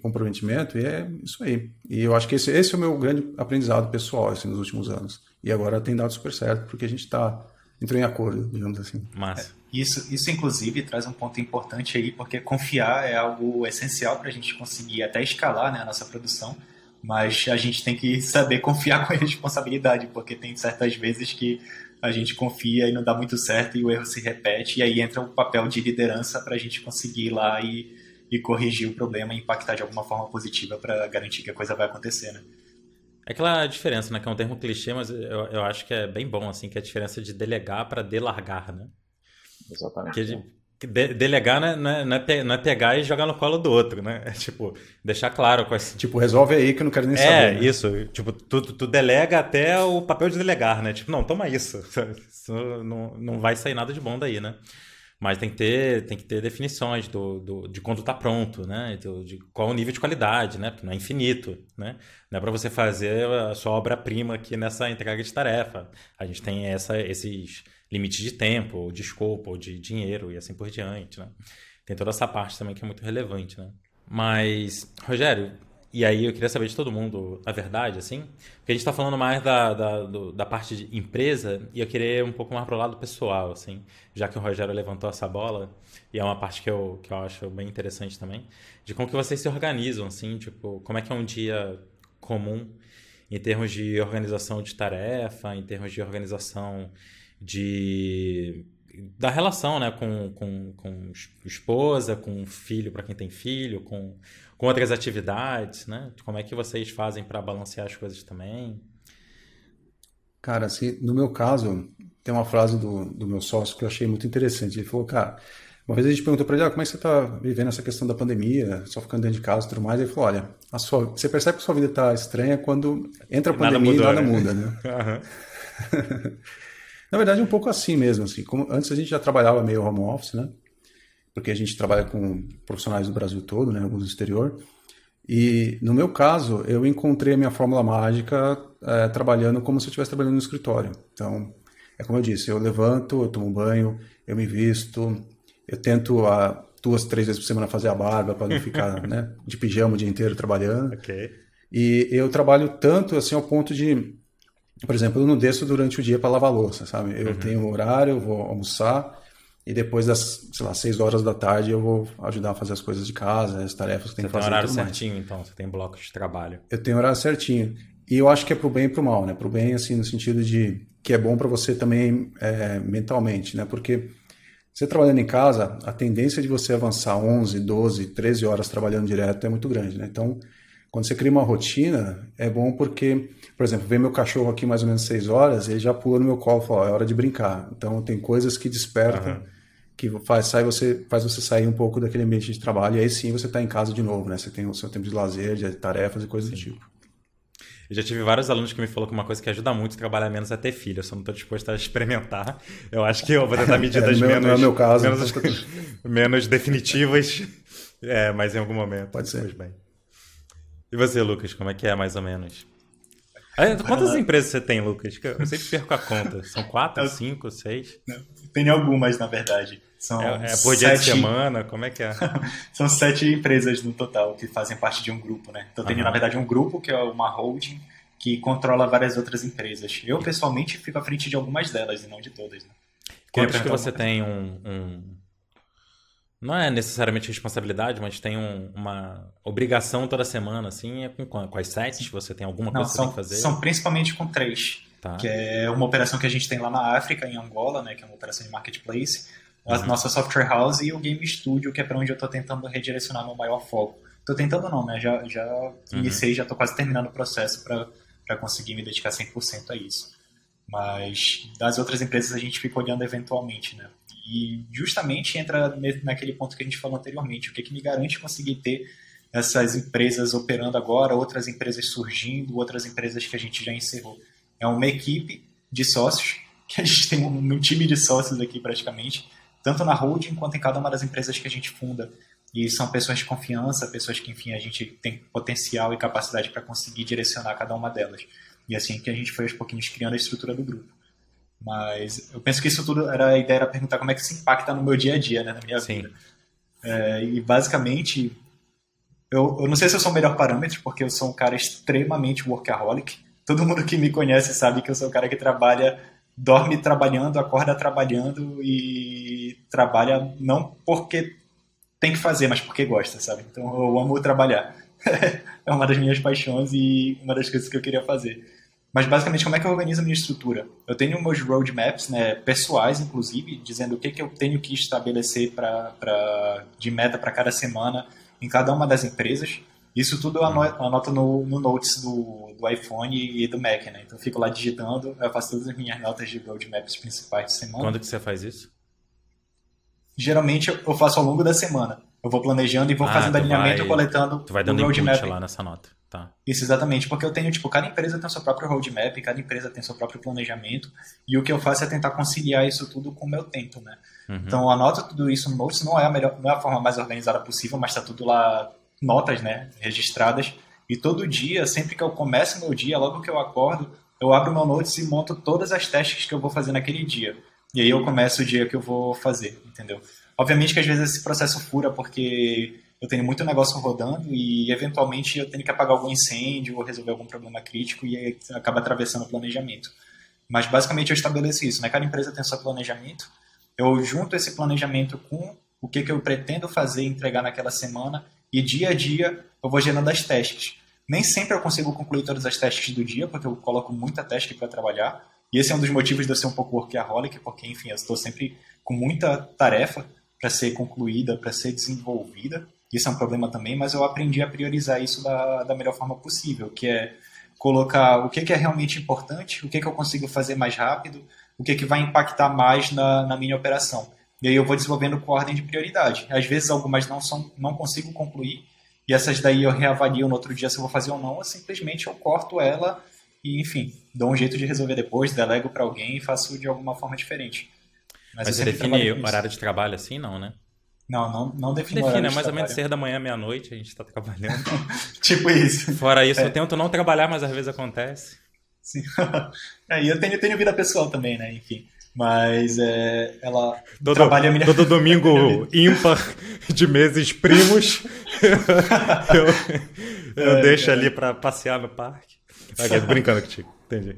comprometimento, e é isso aí. E eu acho que esse, esse é o meu grande aprendizado pessoal, assim, nos últimos anos. E agora tem dado super certo, porque a gente está entrou em acordo, digamos assim. Massa. É, isso, isso, inclusive, traz um ponto importante aí, porque confiar é algo essencial para a gente conseguir até escalar né, a nossa produção mas a gente tem que saber confiar com a responsabilidade, porque tem certas vezes que a gente confia e não dá muito certo e o erro se repete, e aí entra o papel de liderança para a gente conseguir ir lá e, e corrigir o problema e impactar de alguma forma positiva para garantir que a coisa vai acontecer, né? É aquela diferença, né? Que é um termo clichê, mas eu, eu acho que é bem bom, assim, que é a diferença de delegar para delargar, né? Exatamente. Que, de, delegar é, não é, não, é, não é, pegar e jogar no colo do outro, né? É tipo, deixar claro quais. Tipo, resolve aí que eu não quero nem é, saber. É, né? isso. Tipo, tu, tu delega até o papel de delegar, né? Tipo, não, toma isso. isso não, não vai sair nada de bom daí, né? Mas tem que ter, tem que ter definições do, do, de quando tá pronto, né? De, de qual o nível de qualidade, né? Porque não é infinito, né? Não é para você fazer a sua obra-prima aqui nessa entrega de tarefa. A gente tem essa, esses limite de tempo, ou de escopo, ou de dinheiro e assim por diante, né? Tem toda essa parte também que é muito relevante, né? Mas, Rogério, e aí eu queria saber de todo mundo, a verdade, assim, porque a gente está falando mais da, da, do, da parte de empresa e eu queria ir um pouco mais para o lado pessoal, assim, já que o Rogério levantou essa bola, e é uma parte que eu, que eu acho bem interessante também, de como que vocês se organizam, assim, tipo, como é que é um dia comum em termos de organização de tarefa, em termos de organização de da relação né, com, com, com esposa, com filho para quem tem filho, com, com outras atividades, né? Como é que vocês fazem para balancear as coisas também? Cara, assim, no meu caso, tem uma frase do, do meu sócio que eu achei muito interessante. Ele falou, cara, uma vez a gente perguntou para ele, ah, como é que você está vivendo essa questão da pandemia, só ficando dentro de casa e tudo mais? Ele falou, olha, a sua, você percebe que a sua vida está estranha quando entra a pandemia nada mudou, e nada né? muda, né? Uhum. Na verdade, é um pouco assim mesmo. Assim. Como, antes a gente já trabalhava meio home office, né? Porque a gente trabalha com profissionais do Brasil todo, né? Alguns do exterior. E no meu caso, eu encontrei a minha fórmula mágica é, trabalhando como se eu estivesse trabalhando no escritório. Então, é como eu disse, eu levanto, eu tomo banho, eu me visto, eu tento a, duas, três vezes por semana fazer a barba para não ficar né, de pijama o dia inteiro trabalhando. Okay. E eu trabalho tanto assim ao ponto de por exemplo, eu não desço durante o dia para lavar louça, sabe? Eu uhum. tenho um horário, eu vou almoçar e depois das, sei lá, 6 horas da tarde eu vou ajudar a fazer as coisas de casa, as tarefas que tem que fazer. Você tem horário certinho, mais. então? Você tem bloco de trabalho? Eu tenho horário certinho. E eu acho que é pro bem e pro mal, né? Pro bem, assim, no sentido de que é bom para você também é, mentalmente, né? Porque você trabalhando em casa, a tendência de você avançar 11, 12, 13 horas trabalhando direto é muito grande, né? Então, quando você cria uma rotina, é bom porque, por exemplo, vem meu cachorro aqui mais ou menos seis horas, ele já pula no meu colo e fala, é hora de brincar. Então tem coisas que despertam, uhum. que faz, sai você, faz você sair um pouco daquele ambiente de trabalho, e aí sim você está em casa de novo, né? Você tem o seu tempo de lazer, de tarefas e coisas sim. do tipo. Eu já tive vários alunos que me falaram que uma coisa que ajuda muito a trabalhar menos é ter filho. Eu só não estou disposto a experimentar. Eu acho que eu vou tentar medidas é, menos, não é meu caso. menos, menos definitivas. É, mas em algum momento. Pode ser. Pois bem. E você, Lucas, como é que é mais ou menos? É, quantas empresas você tem, Lucas? Eu sempre perco a conta. São quatro, cinco, seis? Tem algumas, na verdade. São é, é por dia sete... de semana? Como é que é? São sete empresas no total que fazem parte de um grupo, né? Então tem, uhum. na verdade, um grupo que é uma holding que controla várias outras empresas. Eu, pessoalmente, fico à frente de algumas delas e não de todas. Né? Quantas que você tem um, um não é necessariamente responsabilidade, mas tem um, uma obrigação toda semana, assim, é com, com as sites? Você tem alguma coisa Não, que são, que fazer? São principalmente com três. Tá. Que é uma operação que a gente tem lá na África, em Angola, né, que é uma operação de marketplace, a uhum. nossa software house e o Game Studio, que é para onde eu estou tentando redirecionar meu maior foco. Estou tentando não, né? Já, já uhum. iniciei, já estou quase terminando o processo para conseguir me dedicar 100% a isso. Mas das outras empresas a gente fica olhando eventualmente, né? E justamente entra naquele ponto que a gente falou anteriormente, o que, que me garante conseguir ter essas empresas operando agora, outras empresas surgindo, outras empresas que a gente já encerrou. É uma equipe de sócios, que a gente tem um, um time de sócios aqui praticamente, tanto na holding quanto em cada uma das empresas que a gente funda. E são pessoas de confiança, pessoas que, enfim, a gente tem potencial e capacidade para conseguir direcionar cada uma delas. E assim que a gente foi aos pouquinhos criando a estrutura do grupo. Mas eu penso que isso tudo era a ideia era perguntar como é que isso impacta no meu dia a dia, né, na minha Sim. vida. É, e basicamente, eu, eu não sei se eu sou o melhor parâmetro, porque eu sou um cara extremamente workaholic. Todo mundo que me conhece sabe que eu sou um cara que trabalha, dorme trabalhando, acorda trabalhando e trabalha não porque tem que fazer, mas porque gosta, sabe? Então eu amo trabalhar. é uma das minhas paixões e uma das coisas que eu queria fazer. Mas basicamente, como é que eu organizo a minha estrutura? Eu tenho meus roadmaps, né, pessoais, inclusive, dizendo o que, que eu tenho que estabelecer pra, pra, de meta para cada semana em cada uma das empresas. Isso tudo eu anoto no, no Notes do, do iPhone e do Mac, né? Então eu fico lá digitando, eu faço todas as minhas notas de roadmaps principais de semana. Quando que você faz isso? Geralmente eu faço ao longo da semana. Eu vou planejando e vou ah, fazendo alinhamento, vai, coletando tu vai dando roadmap lá nessa nota. Tá. Isso, exatamente, porque eu tenho, tipo, cada empresa tem o seu próprio roadmap, cada empresa tem seu próprio planejamento, e o que eu faço é tentar conciliar isso tudo com o meu tempo, né? Uhum. Então, eu anoto tudo isso no Notes, não é a melhor, não é a forma mais organizada possível, mas tá tudo lá, notas, né, registradas, e todo dia, sempre que eu começo meu dia, logo que eu acordo, eu abro meu Notes e monto todas as tasks que eu vou fazer naquele dia. E aí eu começo o dia que eu vou fazer, entendeu? Obviamente que às vezes esse processo fura, porque eu tenho muito negócio rodando e eventualmente eu tenho que apagar algum incêndio ou resolver algum problema crítico e acaba atravessando o planejamento. Mas basicamente eu estabeleço isso, né? Cada empresa tem seu planejamento, eu junto esse planejamento com o que, que eu pretendo fazer e entregar naquela semana e dia a dia eu vou gerando as tasks. Nem sempre eu consigo concluir todas as tasks do dia, porque eu coloco muita task para trabalhar, e esse é um dos motivos de eu ser um pouco workaholic, porque, enfim, eu estou sempre com muita tarefa, para ser concluída, para ser desenvolvida. Isso é um problema também, mas eu aprendi a priorizar isso da, da melhor forma possível, que é colocar o que, que é realmente importante, o que, que eu consigo fazer mais rápido, o que, que vai impactar mais na, na minha operação. E aí eu vou desenvolvendo com ordem de prioridade. Às vezes algumas não, são, não consigo concluir, e essas daí eu reavalio no outro dia se eu vou fazer ou não, ou simplesmente eu corto ela e, enfim, dou um jeito de resolver depois, delego para alguém e faço de alguma forma diferente. Mas, Mas você define horário de trabalho assim, não, né? Não, não, não define. Define, é mais ou menos seis da manhã, meia-noite, a gente está trabalhando. tipo isso. Fora isso, é. eu tento não trabalhar, mas às vezes acontece. Sim. é, e eu tenho, tenho vida pessoal também, né? Enfim. Mas é, ela todo, trabalha minha... Todo domingo ímpar de meses primos, eu, eu é, deixo ali para passear no parque. Okay, brincando contigo. Entendi.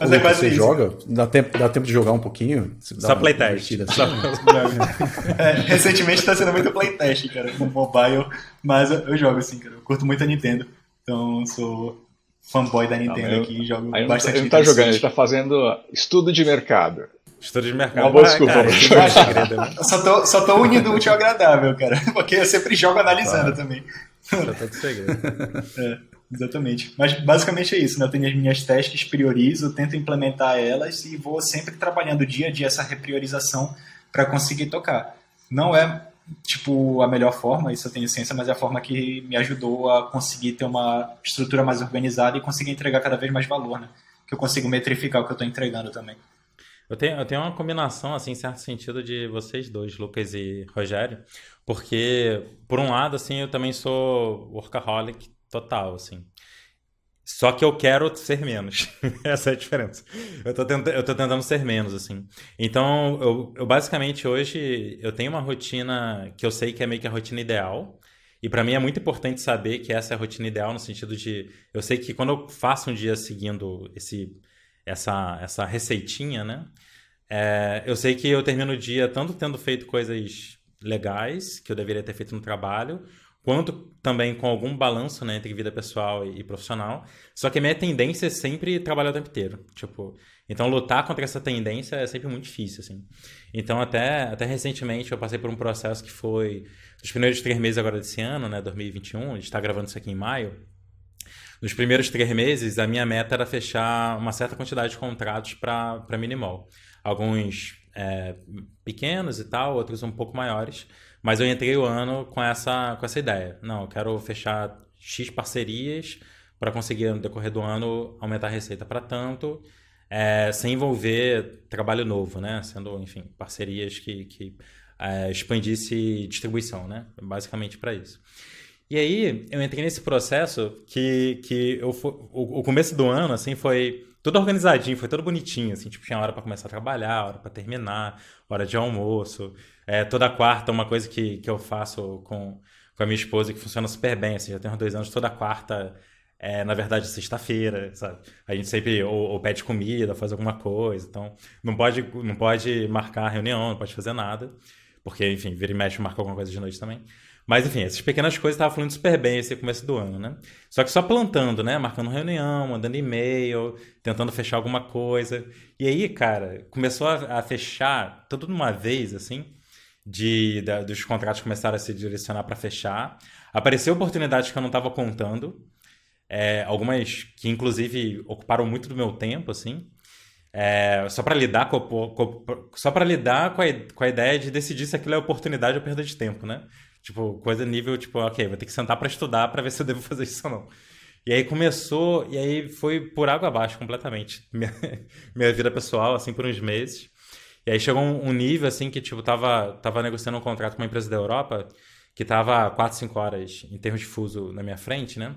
Mas é quase você isso. joga? Dá tempo, dá tempo de jogar um pouquinho? Só playtest. Assim? Só... é, recentemente está sendo muito playtest, cara, no mobile. Mas eu, eu, jogo assim, cara. Eu curto muito a Nintendo. Então sou fanboy da Nintendo não, aqui e jogo aí bastante. Ele não tá jogando, ele tá fazendo estudo de mercado. Estudo de mercado. Uma boa desculpa. Cara, é segredo, né? só, tô, só tô unindo o útil ao agradável, cara. Porque eu sempre jogo analisando claro. também. Só tô de segredo. É. Exatamente. Mas basicamente é isso, né? Eu tenho as minhas tasks, priorizo, tento implementar elas e vou sempre trabalhando dia a dia essa repriorização para conseguir tocar. Não é tipo a melhor forma, isso eu tenho ciência, mas é a forma que me ajudou a conseguir ter uma estrutura mais organizada e conseguir entregar cada vez mais valor, né? Que eu consigo metrificar o que eu estou entregando também. Eu tenho, eu tenho uma combinação, assim, em certo sentido, de vocês dois, Lucas e Rogério, porque, por um lado, assim, eu também sou workaholic Total, assim. Só que eu quero ser menos. Essa é a diferença. Eu tô, tenta, eu tô tentando ser menos, assim. Então, eu, eu, basicamente hoje eu tenho uma rotina que eu sei que é meio que a rotina ideal. E para mim é muito importante saber que essa é a rotina ideal no sentido de eu sei que quando eu faço um dia seguindo esse essa essa receitinha, né? É, eu sei que eu termino o dia tanto tendo feito coisas legais que eu deveria ter feito no trabalho, quanto também com algum balanço né, entre vida pessoal e, profissional. Só que a minha tendência é sempre trabalhar o tempo inteiro. Tipo, então lutar contra essa tendência é sempre muito difícil, assim. Então até, até recentemente eu passei por um processo que foi nos primeiros três meses agora desse ano, né, 2021, a gente está gravando isso aqui em maio. Nos primeiros três meses, a minha meta era fechar uma certa quantidade de contratos para Minimal. Alguns é, pequenos e tal, outros um pouco maiores. Mas eu entrei o ano com essa, com essa ideia. Não, eu quero fechar X parcerias para conseguir, no decorrer do ano, aumentar a receita para tanto, é, sem envolver trabalho novo, né? Sendo, enfim, parcerias que, que é, expandisse distribuição, né? Basicamente para isso. E aí, eu entrei nesse processo que, que eu, o, o começo do ano, assim, foi tudo organizadinho, foi tudo bonitinho, assim, tipo, tinha hora para começar a trabalhar, hora para terminar, hora de almoço. É, toda quarta, uma coisa que, que eu faço com, com a minha esposa que funciona super bem, assim, já tem uns dois anos, toda quarta é, na verdade, sexta-feira, sabe? A gente sempre ou, ou, pede comida, faz alguma coisa, então não pode, não pode marcar reunião, não pode fazer nada, porque, enfim, vira e mexe marca alguma coisa de noite também. Mas, enfim, essas pequenas coisas estavam fluindo super bem esse começo do ano, né? Só que só plantando, né? Marcando reunião, mandando e-mail, tentando fechar alguma coisa. E aí, cara, começou a, a fechar tudo de uma vez, assim, de, dos contratos começaram a se direcionar para fechar. Apareceu oportunidades que eu não estava contando. É, algumas que, inclusive, ocuparam muito do meu tempo, assim. É, só para lidar com, com só lidar com a, com a ideia de decidir se aquilo é oportunidade ou perda de tempo, né? Tipo, coisa nível, tipo, ok, vou ter que sentar para estudar para ver se eu devo fazer isso ou não. E aí começou, e aí foi por água abaixo completamente. Minha, minha vida pessoal, assim, por uns meses. E aí chegou um, um, nível, assim, que, tipo, tava, tava negociando um contrato com uma empresa da Europa que tava 4, 5 horas em termos de fuso na minha frente, né?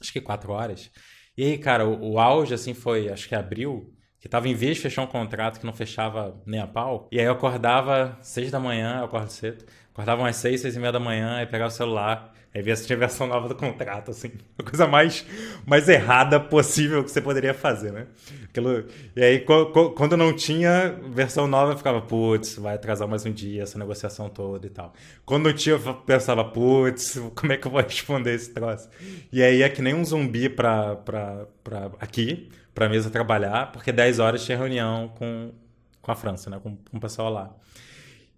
acho que quatro horas. E aí, cara, o, o auge, assim, foi, acho que abril, que tava em vez de fechar um contrato que não fechava nem a pau. E aí eu acordava seis da manhã, eu acordo cedo, acordava umas seis, seis e meia da manhã, aí pegava o celular, aí via se tinha versão nova do contrato, assim. A coisa mais, mais errada possível que você poderia fazer, né? Aquilo... E aí, quando não tinha versão nova, ficava, putz, vai atrasar mais um dia essa negociação toda e tal. Quando tinha, eu pensava, putz, como é que eu vou responder esse troço? E aí é que nem um zumbi pra, pra, pra aqui, pra mesa trabalhar, porque 10 horas tinha reunião com, com a França, né? Com, com o pessoal lá.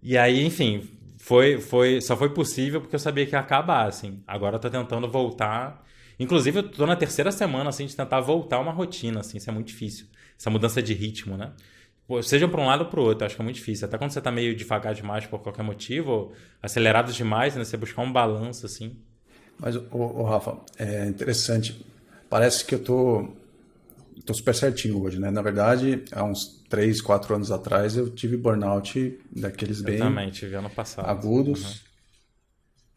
E aí, enfim, foi, foi, só foi possível porque eu sabia que ia acabar, assim. Agora eu tô tentando voltar. Inclusive, eu tô na terceira semana, assim, de tentar voltar uma rotina, assim. Isso é muito difícil. Essa mudança de ritmo, né? Seja para um lado ou para o outro, acho que é muito difícil. Até quando você tá meio devagar demais por qualquer motivo, ou acelerado demais, né? Você buscar um balanço, assim. Mas, o Rafa, é interessante. Parece que eu tô Estou super certinho hoje, né? Na verdade, há uns 3, 4 anos atrás eu tive burnout daqueles bem também, tive ano passado. agudos. Uhum.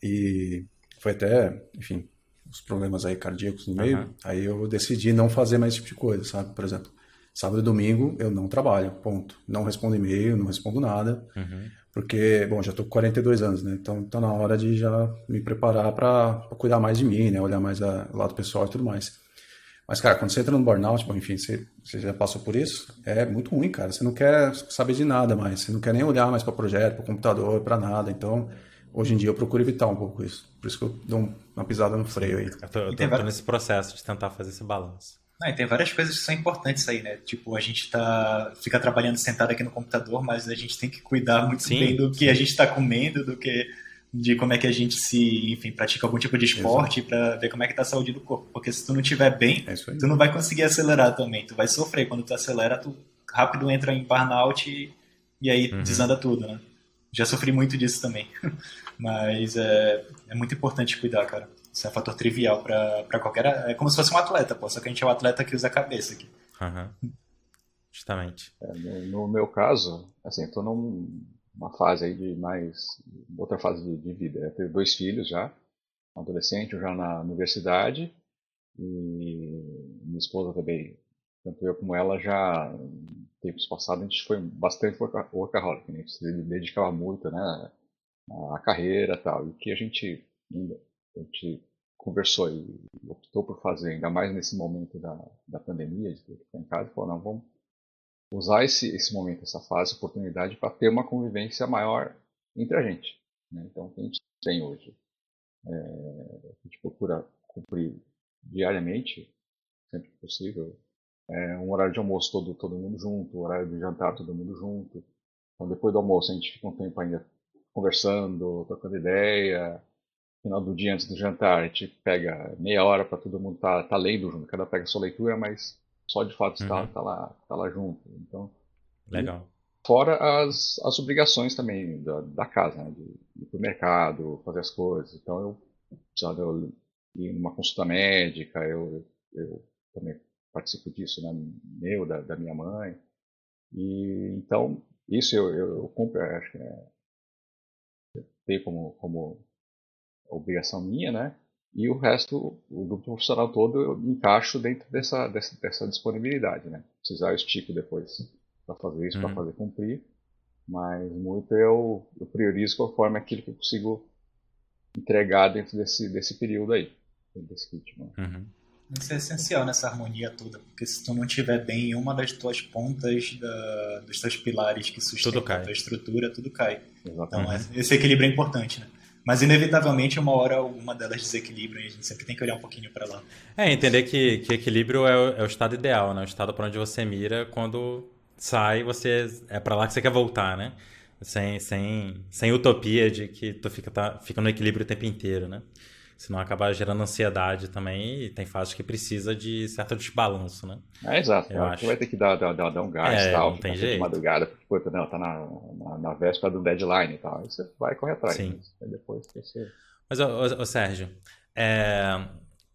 E foi até, enfim, os problemas aí cardíacos no meio. Uhum. Aí eu decidi não fazer mais esse tipo de coisa, sabe? Por exemplo, sábado e domingo eu não trabalho, ponto. Não respondo e-mail, não respondo nada. Uhum. Porque, bom, já estou com 42 anos, né? Então está na hora de já me preparar para cuidar mais de mim, né? Olhar mais o lado pessoal e tudo mais. Mas, cara, quando você entra no burnout, bom, enfim, você, você, já passou por isso, é muito ruim, cara. Você não quer saber de nada mais, você não quer nem olhar mais para o projeto, para o computador, para nada. Então, hoje em dia eu procuro evitar um pouco isso. Por isso que eu dou uma pisada no freio aí. Eu tô, eu tô, tô nesse processo de tentar fazer esse balanço. Não, e tem várias coisas que são importantes aí, né? Tipo, a gente tá, fica trabalhando sentado aqui no computador, mas a gente tem que cuidar muito sim, bem do que sim. a gente está comendo, do que de como é que a gente se, enfim, pratica algum tipo de esporte para ver como é que tá a saúde do corpo. Porque se tu não estiver bem, é tu não vai conseguir acelerar também. Tu vai sofrer. Quando tu acelera, tu rápido entra em burnout e, e aí uhum. desanda tudo, né? Já sofri muito disso também. Mas é, é muito importante cuidar, cara. Isso é um fator trivial para qualquer. É como se fosse um atleta, pô. Só que a gente é um atleta que usa a cabeça aqui. Uhum. Justamente. É, no, no, meu caso, assim, eu tô num, uma fase aí de mais outra fase de, de vida. Eu tenho dois filhos já, um adolescente, já na universidade e minha esposa também, tanto eu como ela já tempos passados a gente foi bastante workaholic, né? a gente se dedicava muito, né, à carreira, tal, e o que a gente a gente conversou e optou por fazer, ainda mais nesse momento da, da pandemia, de ficar em casa, falou, não, vamos usar esse, esse momento, essa fase, oportunidade para ter uma convivência maior entre a gente. Né? Então, o que a gente tem hoje, é, a gente procura cumprir diariamente, sempre que possível, é, um horário de almoço todo, todo mundo junto, um horário de jantar todo mundo junto. Então, depois do almoço, a gente fica um tempo ainda conversando, trocando ideia. Final do dia, antes do jantar, a gente pega meia hora para todo mundo estar tá, tá lendo junto. Cada pega a sua leitura, mas só de fato estar uhum. tá lá, tá lá junto. Então, Legal. Fora as, as obrigações também da, da casa, né? De, ir pro mercado, fazer as coisas. Então eu, sabe, eu e numa consulta médica, eu, eu também participo disso, né, meu, da, da minha mãe. E então, isso eu, eu, eu compro, acho que é, tenho como, como obrigação minha, né? E o resto, o grupo profissional todo, eu encaixo dentro dessa, dessa, dessa disponibilidade, né? Precisar eu estico depois para fazer isso, uhum. para fazer cumprir. Mas muito eu, eu priorizo conforme aquilo que eu consigo entregar dentro desse, desse período aí, desse ritmo. Uhum. Isso é essencial nessa harmonia toda, porque se tu não tiver bem em uma das tuas pontas da, dos teus pilares que sustentam a tua estrutura, tudo cai. Exatamente. Então esse equilíbrio é importante, né? Mas inevitavelmente uma hora alguma delas desequilibra e a gente sempre tem que olhar um pouquinho para lá. É, entender que, que equilíbrio é o, é o estado ideal, né? O estado para onde você mira quando sai, você é para lá que você quer voltar, né? Sem, sem, sem utopia de que tu fica, tá, fica no equilíbrio o tempo inteiro, né? Senão acaba gerando ansiedade também e tem fases que precisa de certo desbalanço, né? É, exato. Eu acho. vai ter que dar, dar, dar um gás é, tal, não tem jeito. de madrugada, porque pô, não, tá na, na, na, véspera do deadline e tal. Aí você vai correr atrás. Sim. Né? depois você... Mas, ô, ô, ô Sérgio, é,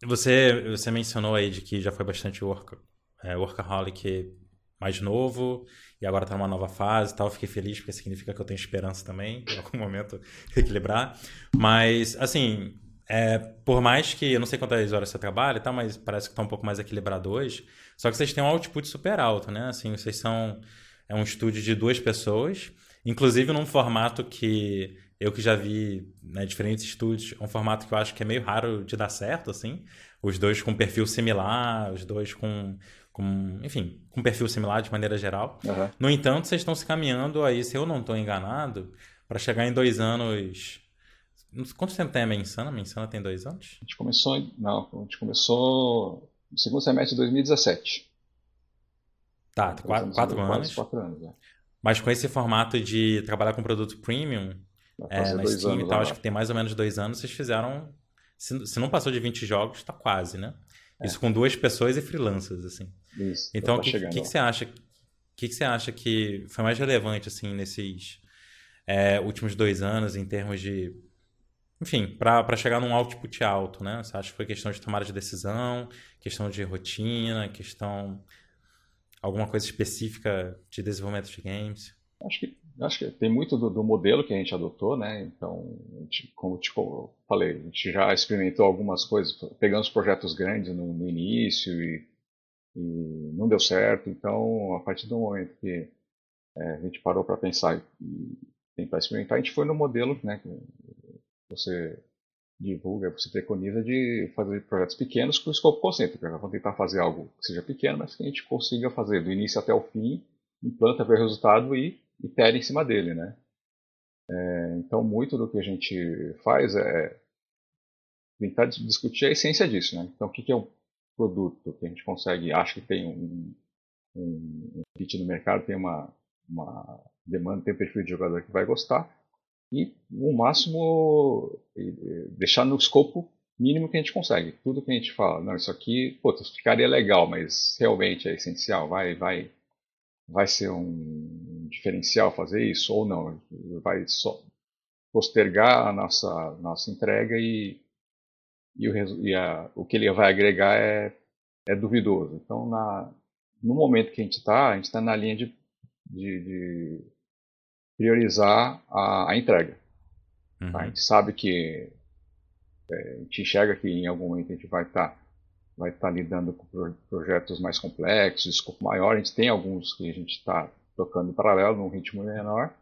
você, você mencionou aí de que já foi bastante work, é, workaholic mais novo e agora tá numa nova fase e tal. Fiquei feliz porque significa que eu tenho esperança também, em algum momento equilibrar. Mas, assim, é, por mais que eu não sei quantas horas você trabalha e tal, mas parece que está um pouco mais equilibrado hoje. Só que vocês têm um output super alto, né? Assim, vocês são é um estúdio de duas pessoas, inclusive num formato que eu que já vi né, diferentes estúdios, um formato que eu acho que é meio raro de dar certo, assim. Os dois com perfil similar, os dois com, com enfim, com perfil similar de maneira geral. Uhum. No entanto, vocês estão se caminhando aí, se eu não estou enganado, para chegar em dois anos Quanto tempo tem a Mensana? A Mensana tem dois anos? A gente começou. Não, a gente começou no segundo semestre de 2017. Tá, quatro, quatro anos. Quatro anos é. Mas com esse formato de trabalhar com produto premium, é, na Steam e tal, acho que tem mais ou menos dois anos, vocês fizeram. Se, se não passou de 20 jogos, tá quase, né? É. Isso com duas pessoas e freelancers, assim. Isso, então, o que, que, que, você acha? O que, que você acha que foi mais relevante, assim, nesses é, últimos dois anos, em termos de enfim, para chegar num output alto, né? Você acha que foi questão de tomada de decisão, questão de rotina, questão alguma coisa específica de desenvolvimento de games? Acho que acho que tem muito do, do modelo que a gente adotou, né? Então, gente, como eu te falei, a gente já experimentou algumas coisas, pegamos projetos grandes no, no início e, e, não deu certo. Então, a partir do momento que é, a gente parou para pensar e tentar experimentar, a gente foi no modelo, né? Você divulga, você preconiza de fazer projetos pequenos com escopo concêntrico. Vamos tentar fazer algo que seja pequeno, mas que a gente consiga fazer do início até o fim, implanta, ver o resultado e itere em cima dele, né? É, então, muito do que a gente faz é tentar discutir a essência disso, né? Então, o que é um produto que a gente consegue, acha que tem um, um, um fit no mercado, tem uma, uma demanda, tem um perfil de jogador que vai gostar, e o máximo deixar no escopo mínimo que a gente consegue. Tudo que a gente fala, não, isso aqui, pô, ficaria legal, mas realmente é essencial, vai, vai, vai ser um diferencial fazer isso ou não, vai só postergar a nossa nossa entrega e e, o, e a, o que ele vai agregar é, é duvidoso. Então, na, no momento que a gente está, a gente está na linha de, de, de priorizar a, a entrega. Uhum. Tá? A gente sabe que é, a gente enxerga que em algum momento a gente vai estar tá, vai tá lidando com projetos mais complexos, escopo maior. A gente tem alguns que a gente está tocando em paralelo num ritmo menor,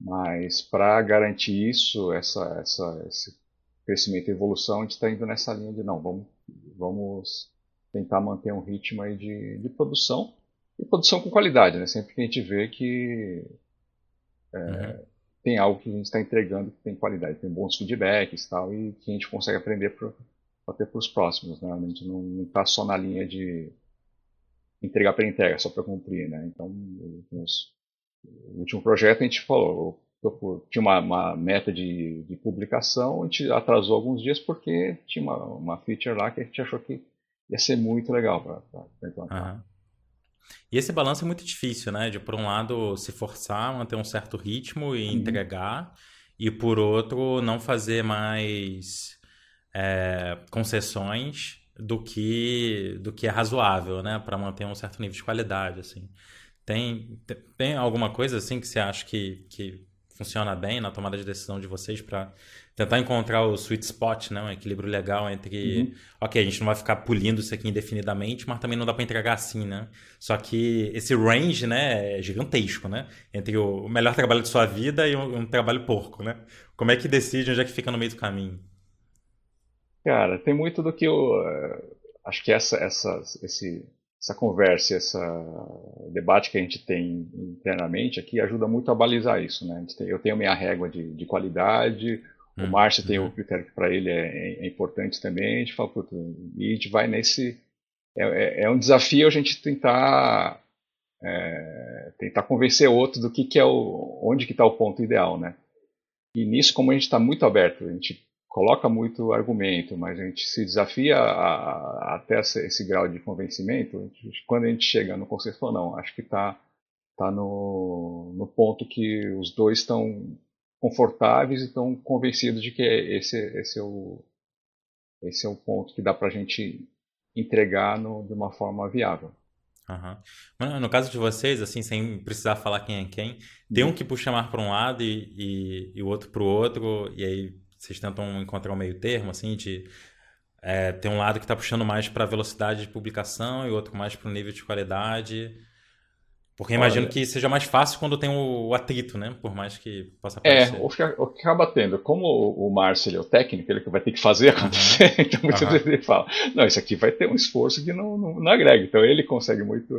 mas para garantir isso, essa, essa, esse crescimento e evolução, a gente está indo nessa linha de não, vamos, vamos tentar manter um ritmo aí de, de produção e produção com qualidade, né? Sempre que a gente vê que é, uhum. Tem algo que a gente está entregando que tem qualidade, tem bons feedbacks tal, e que a gente consegue aprender para ter para os próximos. Né? A gente não está só na linha de entregar para entrega, só para cumprir. Né? Então, os, o último projeto a gente falou, tinha uma, uma meta de, de, publicação, a gente atrasou alguns dias porque tinha uma, uma feature lá que a gente achou que ia ser muito legal para implantar. Uhum. E esse balanço é muito difícil, né? De por um lado se forçar, manter um certo ritmo e uhum. entregar, e por outro não fazer mais é, concessões do que do que é razoável, né, para manter um certo nível de qualidade, assim. Tem, tem alguma coisa assim que você acha que, que funciona bem na tomada de decisão de vocês para tentar encontrar o sweet spot, né? um equilíbrio legal entre, uhum. ok, a gente não vai ficar pulindo isso aqui indefinidamente, mas também não dá para entregar assim, né? Só que esse range, né, é gigantesco, né? Entre o melhor trabalho de sua vida e um, um trabalho porco, né? Como é que decide onde é que fica no meio do caminho? Cara, tem muito do que eu eh, acho que essa essa esse essa conversa, esse debate que a gente tem internamente aqui ajuda muito a balizar isso, né? eu tenho minha régua de, de qualidade, o hum, Márcio tem o uhum. critério que para ele é, é, importante também, a gente fala, puto, e a gente vai nesse... É, é, é um desafio a gente tentar é, tentar convencer outro do que, que é o... onde que está o ponto ideal, né? E nisso, como a gente está muito aberto, a gente coloca muito argumento, mas a gente se desafia a, a, até esse, grau de convencimento, quando a gente chega no consenso, não, acho que está tá no, no ponto que os dois estão confortáveis e estão convencidos de que esse, esse, é o, esse é o ponto que dá para a gente entregar no, de uma forma viável. Uhum. No caso de vocês, assim, sem precisar falar quem é quem, tem um que puxa mais para um lado e, e, e o outro para o outro, e aí vocês tentam encontrar um meio termo, assim, de é, ter um lado que está puxando mais para a velocidade de publicação e outro mais para o nível de qualidade. Porque imagino Olha, que seja mais fácil quando tem o, atrito, né? Por mais que possa aparecer. É, o que, o que acaba tendo, como o, Márcio é o técnico, ele que vai ter que fazer acontecer, uhum. então muitas uhum. vezes ele fala, não, isso aqui vai ter um esforço que não, não, não agrega. Então ele consegue muito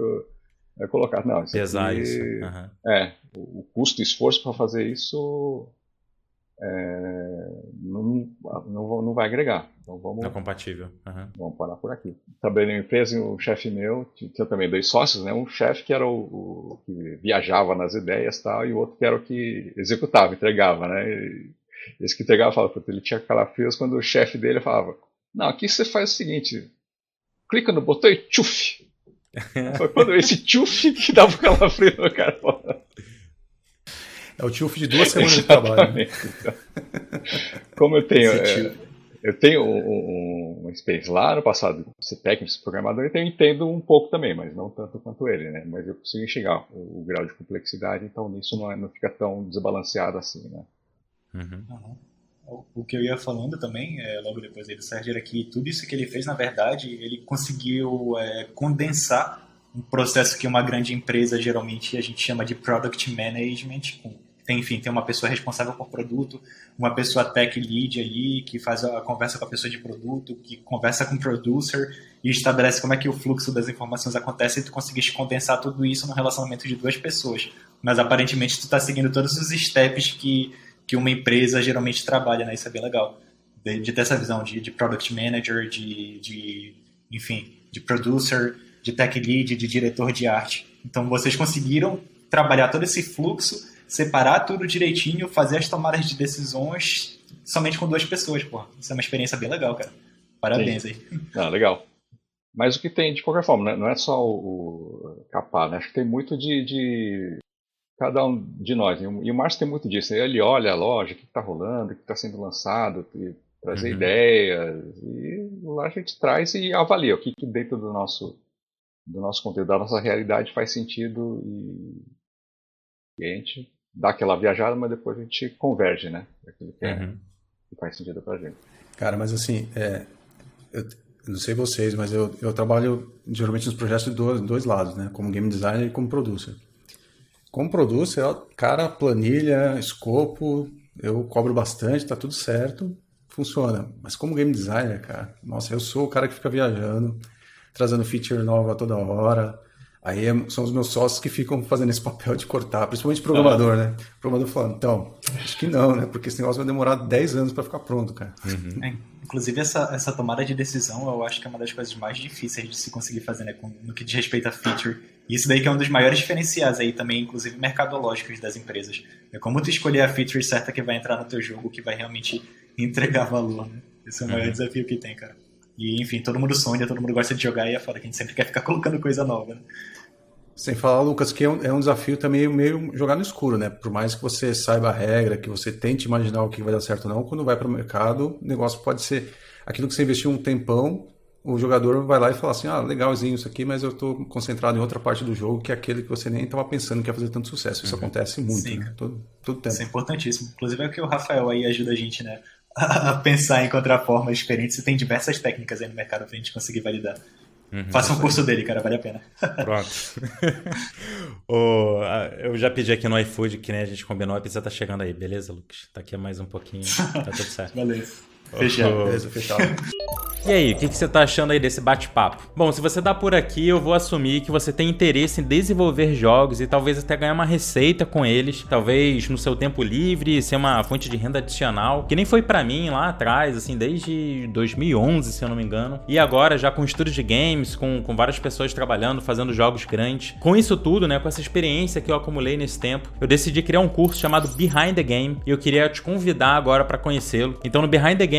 é, colocar, não, isso Pesar aqui, isso. Uhum. É, o, o custo e esforço para fazer isso é, não, não, não vai agregar. Então vamos, não é compatível. Uhum. Vamos parar por aqui. Trabalhei uma empresa e um chefe meu, tinha também dois sócios, né? um chefe que era o, o, que viajava nas ideias tal, e o outro que era o que executava, entregava. Né? E esse que entregava falava, ele tinha calafrios quando o chefe dele falava, não, aqui você faz o seguinte, clica no botão e tchuf! Foi quando esse tchuf que dava o calafrio no cara. É o tio de duas semanas de trabalho. Né? Como eu tenho. É, eu tenho um, uma experiência lá no passado ser técnico, ser programador, então eu entendo um pouco também, mas não tanto quanto ele, né? Mas eu consigo enxergar o, o grau de complexidade, então nisso não, é, não fica tão desbalanceado assim, né? Uhum. Uhum. O que eu ia falando também, é, logo depois do Sérgio, era que tudo isso que ele fez, na verdade, ele conseguiu é, condensar um processo que uma grande empresa geralmente a gente chama de product management, com tem, enfim, tem uma pessoa responsável por produto, uma pessoa tech lead ali, que faz a conversa com a pessoa de produto, que conversa com o producer e estabelece como é que o fluxo das informações acontece e tu conseguiste condensar tudo isso no relacionamento de duas pessoas. Mas aparentemente tu está seguindo todos os steps que, que uma empresa geralmente trabalha, né? Isso é bem legal. De, de ter essa visão de, de product manager, de, de, enfim, de producer, de tech lead, de diretor de arte. Então vocês conseguiram trabalhar todo esse fluxo separar tudo direitinho, fazer as tomadas de decisões somente com duas pessoas, pô. Isso é uma experiência bem legal, cara. Parabéns Sim. aí. Ah, legal. Mas o que tem, de qualquer forma, né, não é só o, capar, né? Acho que tem muito de, de cada um de nós. E o Márcio tem muito disso. Ele olha a loja, o que está rolando, o que está sendo lançado, trazer uhum. ideias. E lá a gente traz e avalia o que, que dentro do nosso, do nosso conteúdo, da nossa realidade faz sentido e, e a gente dá aquela viajada, mas depois a gente converge, né? Aquilo que, é, uhum. que faz sentido pra gente. Cara, mas assim, é, eu não sei vocês, mas eu, eu trabalho geralmente nos projetos de dois, dois lados, né? Como game designer e como producer. Como producer, cara, planilha, escopo, eu cobro bastante, tá tudo certo, funciona. Mas como game designer, cara, nossa, eu sou o cara que fica viajando, trazendo feature nova toda hora, Aí é, são os meus sócios que ficam fazendo esse papel de cortar, principalmente programador, né? O programador falando, então, acho que não, né? Porque esse negócio vai demorar 10 anos para ficar pronto, cara. Uhum. É, inclusive, essa, essa tomada de decisão eu acho que é uma das coisas mais difíceis de se conseguir fazer, né? No que diz respeito a feature. E isso daí que é um dos maiores diferenciais aí também, inclusive mercadológicos das empresas. É como tu escolher a feature certa que vai entrar no teu jogo, que vai realmente entregar valor, né? Esse é o maior uhum. desafio que tem, cara. E, enfim, todo mundo sonha, todo mundo gosta de jogar e é foda que a gente sempre quer ficar colocando coisa nova, né? Sem falar, Lucas, que é um, é um, desafio também meio jogar no escuro, né? Por mais que você saiba a regra, que você tente imaginar o que vai dar certo ou não, quando vai para o mercado, o negócio pode ser aquilo que você investiu um tempão, o jogador vai lá e fala assim, ah, legalzinho isso aqui, mas eu estou concentrado em outra parte do jogo, que é aquele que você nem estava pensando que ia fazer tanto sucesso. Isso uhum. acontece muito, Sim. né? Todo, todo tempo. Isso é importantíssimo. Inclusive é o que o Rafael aí ajuda a gente, né? A pensar em encontrar formas diferentes e tem diversas técnicas aí no mercado para a gente conseguir validar. Uhum, Faça um curso dele, cara, vale a pena. Pronto. oh, eu já pedi aqui no iFood, que nem a gente combinou, a pizza tá chegando aí, beleza, Lucas? Tá aqui mais um pouquinho, tá tudo certo. Valeu. Fechado. Beleza, fechado. E aí, o que, que, você tá achando aí desse bate-papo? Bom, se você tá por aqui, eu vou assumir que você tem interesse em desenvolver jogos e talvez até ganhar uma receita com eles, talvez no seu tempo livre, ser uma fonte de renda adicional, que nem foi para mim lá atrás, assim, desde 2011, se eu não me engano. E agora já com estúdios de games, com, com várias pessoas trabalhando, fazendo jogos grandes. Com isso tudo, né, com essa experiência que eu acumulei nesse tempo, eu decidi criar um curso chamado Behind the Game e eu queria te convidar agora para conhecê-lo. Então no Behind the Game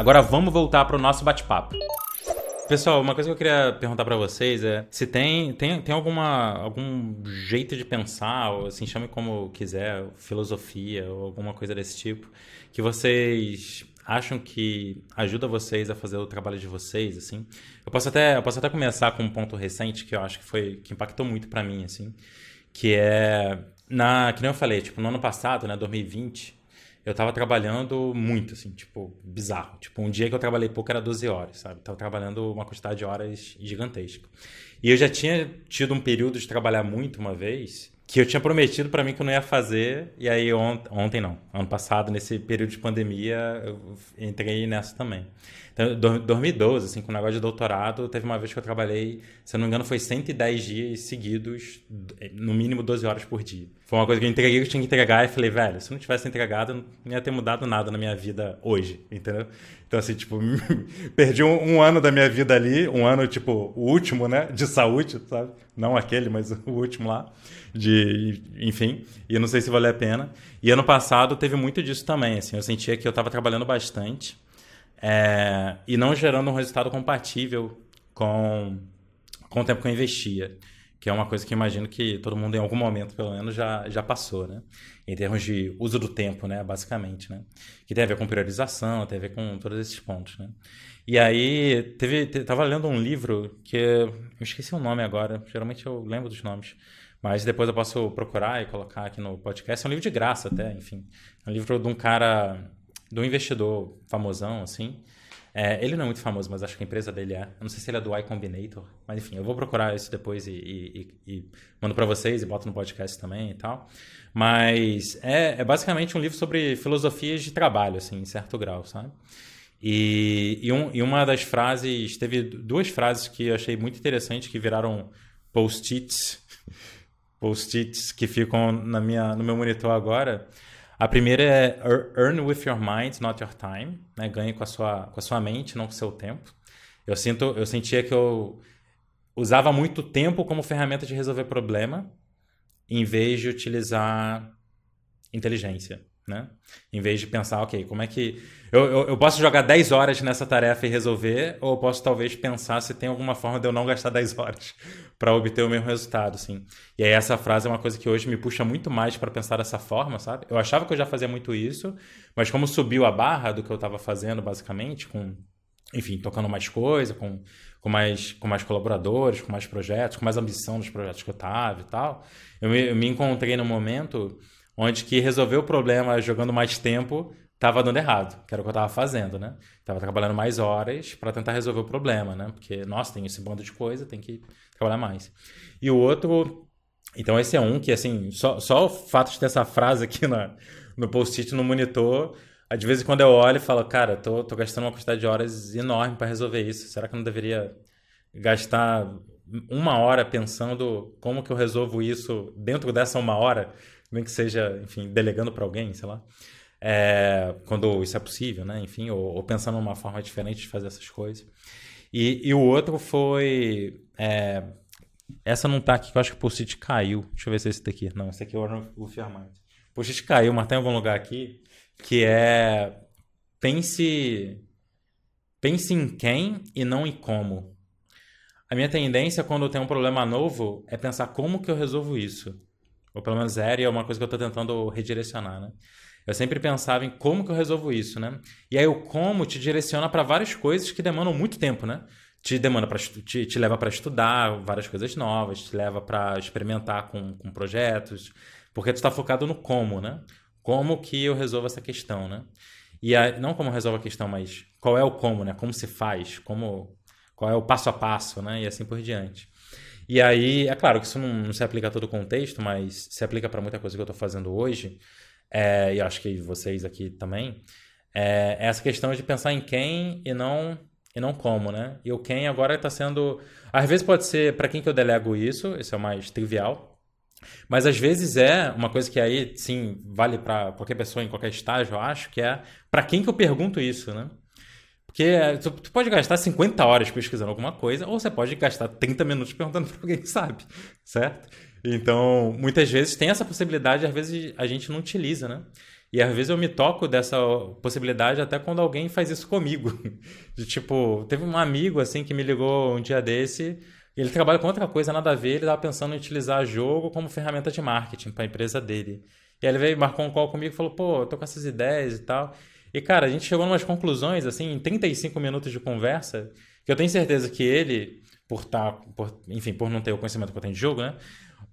Agora vamos voltar para o nosso bate-papo. Pessoal, uma coisa que eu queria perguntar para vocês é se tem, tem, tem alguma, algum jeito de pensar, ou assim, chame como quiser, filosofia ou alguma coisa desse tipo, que vocês acham que ajuda vocês a fazer o trabalho de vocês, assim? Eu posso até, eu posso até começar com um ponto recente que eu acho que foi que impactou muito para mim, assim, que é na, que nem eu falei, tipo, no ano passado, né, 2020, eu tava trabalhando muito, assim, tipo, bizarro. Tipo, um dia que eu trabalhei pouco era 12 horas, sabe? Tava trabalhando uma quantidade de horas gigantesca. E eu já tinha tido um período de trabalhar muito uma vez, que eu tinha prometido para mim que eu não ia fazer, e aí ont ontem não, ano passado, nesse período de pandemia, eu entrei nessa também. Então, 2012, assim, com o negócio de doutorado, teve uma vez que eu trabalhei, se eu não me engano, foi 110 dias seguidos, no mínimo 12 horas por dia. Foi uma coisa que eu entreguei que eu tinha que entregar e falei, velho, se eu não tivesse entregado, não ia ter mudado nada na minha vida hoje, entendeu? Então, assim, tipo, perdi um, um, ano da minha vida ali, um ano, tipo, o último, né, de saúde, sabe? Não aquele, mas o último lá, de, enfim, e não sei se valeu a pena. E ano passado teve muito disso também, assim, eu sentia que eu estava trabalhando bastante, é, e não gerando um resultado compatível com, com o tempo que eu investia. Que é uma coisa que imagino que todo mundo, em algum momento, pelo menos, já, já passou, né? Em termos de uso do tempo, né? Basicamente, né? Que tem a ver com priorização, tem a ver com todos esses pontos, né? E aí, teve, tava lendo um livro que eu esqueci o nome agora, geralmente eu lembro dos nomes, mas depois eu posso procurar e colocar aqui no podcast. É um livro de graça até, enfim. É um livro de um cara um investidor famosão, assim. É, ele não é muito famoso, mas acho que a empresa dele é. Não sei se ele é do Y Combinator, mas enfim, eu vou procurar isso depois e, e, e, e mando para vocês e boto no podcast também e tal. Mas é, é, basicamente um livro sobre filosofias de trabalho, assim, em certo grau, sabe? E, e, um, e uma das frases, teve duas frases que eu achei muito interessante que viraram post-its, post-its que ficam na minha, no meu monitor agora. A primeira é earn with your mind, not your time, né? Ganhe com a sua com a sua mente, não com o seu tempo. Eu sinto, eu sentia que eu usava muito tempo como ferramenta de resolver problema, em vez de utilizar inteligência né? Em vez de pensar, ok, como é que. Eu, eu, eu, posso jogar 10 horas nessa tarefa e resolver, ou eu posso talvez pensar se tem alguma forma de eu não gastar 10 horas para obter o mesmo resultado, assim. E aí essa frase é uma coisa que hoje me puxa muito mais para pensar dessa forma, sabe? Eu achava que eu já fazia muito isso, mas como subiu a barra do que eu estava fazendo, basicamente, com. Enfim, tocando mais coisa, com, com, mais, com mais colaboradores, com mais projetos, com mais ambição nos projetos que eu estava e tal. Eu me, eu me encontrei no momento onde que resolver o problema jogando mais tempo estava dando errado, que era o que eu estava fazendo, né? Tava trabalhando mais horas para tentar resolver o problema, né? Porque, nossa, tem esse bando de coisa, tem que trabalhar mais. E o outro, então esse é um que, assim, só, só o fato de ter essa frase aqui na, no post-it no monitor, de vez em quando eu olho e falo, cara, tô, tô gastando uma quantidade de horas enorme para resolver isso, será que eu não deveria gastar uma hora pensando como que eu resolvo isso dentro dessa uma hora, nem que seja, enfim, delegando para alguém, sei lá. É, quando isso é possível, né? Enfim, ou, ou, pensando numa forma diferente de fazer essas coisas. E, e o outro foi. É, essa não tá aqui, que eu acho que o post-it caiu. Deixa eu ver se é esse daqui. Não, esse aqui é o Fiarmante. O post-it caiu, mas tem algum lugar aqui que é. Pense. Pense em quem e não em como. A minha tendência quando eu tenho um problema novo é pensar como que eu resolvo isso. Ou pelo menos era, e é uma coisa que eu estou tentando redirecionar, né? Eu sempre pensava em como que eu resolvo isso, né? E aí o como te direciona para várias coisas que demandam muito tempo, né? Te demanda para te, te leva para estudar várias coisas novas, te leva para experimentar com, com projetos, porque tu está focado no como, né? Como que eu resolvo essa questão, né? E não como resolve a questão, mas qual é o como, né? Como se faz, como qual é o passo a passo, né? E assim por diante. E aí, é claro que isso não, não se aplica a todo o contexto, mas se aplica para muita coisa que eu estou fazendo hoje, é, e acho que vocês aqui também, é, é essa questão de pensar em quem e não e não como, né? E o quem agora está sendo. Às vezes pode ser para quem que eu delego isso, isso é o mais trivial. Mas às vezes é uma coisa que aí, sim, vale para qualquer pessoa em qualquer estágio, eu acho, que é para quem que eu pergunto isso, né? Porque é, tu, tu, pode gastar 50 horas pesquisando alguma coisa, ou você pode gastar 30 minutos perguntando para alguém que sabe, certo? Então, muitas vezes tem essa possibilidade, às vezes a gente não utiliza, né? E às vezes eu me toco dessa possibilidade até quando alguém faz isso comigo. De tipo, teve um amigo assim que me ligou um dia desse, ele trabalha com outra coisa, nada a ver, ele estava pensando em utilizar jogo como ferramenta de marketing para a empresa dele. E aí ele veio, marcou um call comigo e falou: pô, tô com essas ideias e tal. E, cara, a gente chegou em umas conclusões, assim, em 35 minutos de conversa, que eu tenho certeza que ele, por tá, por, enfim, por não ter o conhecimento que eu tenho de jogo, né?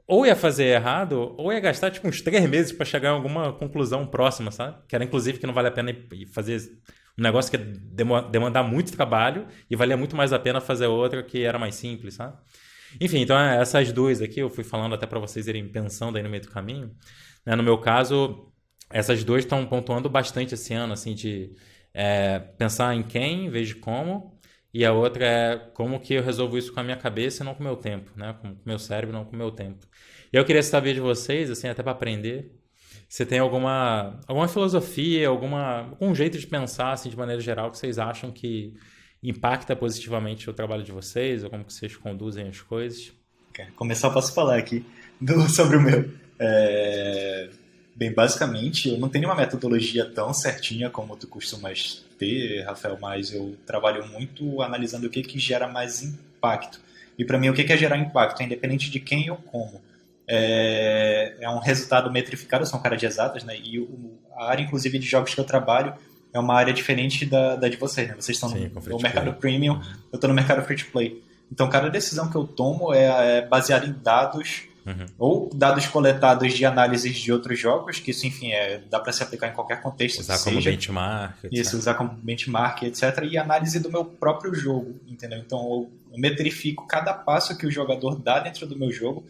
Ou ia fazer errado, ou ia gastar, tipo, uns três meses para chegar em alguma conclusão próxima, sabe? Que era, inclusive, que não vale a pena fazer um negócio que ia demandar muito trabalho e valia muito mais a pena fazer outra que era mais simples, sabe? Enfim, então essas duas aqui eu fui falando até para vocês irem pensando aí no meio do caminho. Né? No meu caso, essas duas estão pontuando bastante esse ano, assim, de é, pensar em quem em vez de como. E a outra é como que eu resolvo isso com a minha cabeça e não com o meu tempo, né? Com o meu cérebro, não com o meu tempo. E eu queria saber de vocês, assim, até para aprender, se tem alguma, alguma filosofia, alguma, algum jeito de pensar, assim, de maneira geral, que vocês acham que impacta positivamente o trabalho de vocês, ou como que vocês conduzem as coisas. Começar, posso falar aqui do, sobre o meu. É Bem, basicamente, eu não tenho uma metodologia tão certinha como tu costumas ter, Rafael, mas eu trabalho muito analisando o que, que gera mais impacto. E para mim, o que, que é gerar impacto, é independente de quem ou como. É, é um resultado metrificado, eu sou um cara de exatas, né? E o, a área, inclusive, de jogos que eu trabalho é uma área diferente da, da de vocês, né? Vocês estão Sim, no, no mercado premium, uhum. eu estou no mercado free to play. Então, cada decisão que eu tomo é, é baseada em dados Uhum. Ou dados coletados de análises de outros jogos, que isso, enfim, é, dá para se aplicar em qualquer contexto. Usar como seja. benchmark. Etc. Isso, usar como benchmark, etc. E análise do meu próprio jogo, entendeu? Então, eu, metrifico cada passo que o jogador dá dentro do meu jogo,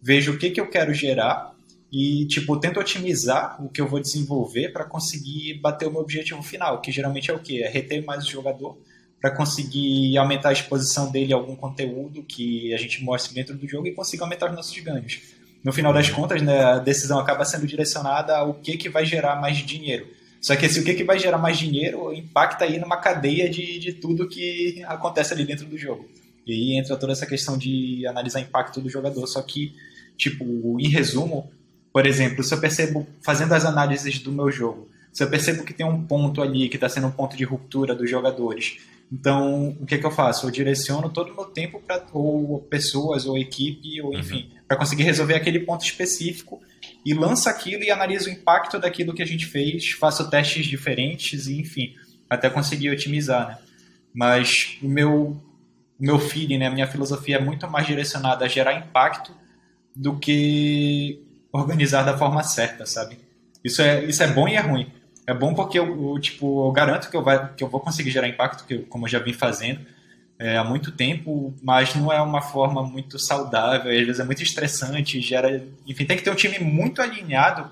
vejo o que, que eu quero gerar e, tipo, tento otimizar o que eu vou desenvolver para conseguir bater o meu objetivo final, que geralmente é o quê? É reter mais o jogador para conseguir aumentar a exposição dele a algum conteúdo que a gente mostre dentro do jogo e consiga aumentar os nossos ganhos. No final das contas, né, a decisão acaba sendo direcionada ao que, que vai gerar mais dinheiro. Só que esse o que, que vai gerar mais dinheiro impacta aí numa cadeia de, de tudo que acontece ali dentro do jogo. E aí entra toda essa questão de analisar impacto do jogador. Só que, tipo, em resumo, por exemplo, se eu percebo, fazendo as análises do meu jogo, se eu percebo que tem um ponto ali que está sendo um ponto de ruptura dos jogadores então, o que, é que eu faço? Eu direciono todo o meu tempo para ou pessoas, ou equipe, ou uhum. enfim, uhum. para conseguir resolver aquele ponto específico e lanço aquilo e analiso o impacto daquilo que a gente fez, faço testes diferentes e enfim, até conseguir otimizar, né? Mas o meu o meu feeling, né, a minha filosofia é muito mais direcionada a gerar impacto do que organizar da forma certa, sabe? Isso é, isso é bom e é ruim. É bom porque eu, eu, tipo, eu garanto que eu, vai, que eu vou conseguir gerar impacto, que eu, como eu já vim fazendo é, há muito tempo, mas não é uma forma muito saudável, às vezes é muito estressante, gera, enfim, tem que ter um time muito alinhado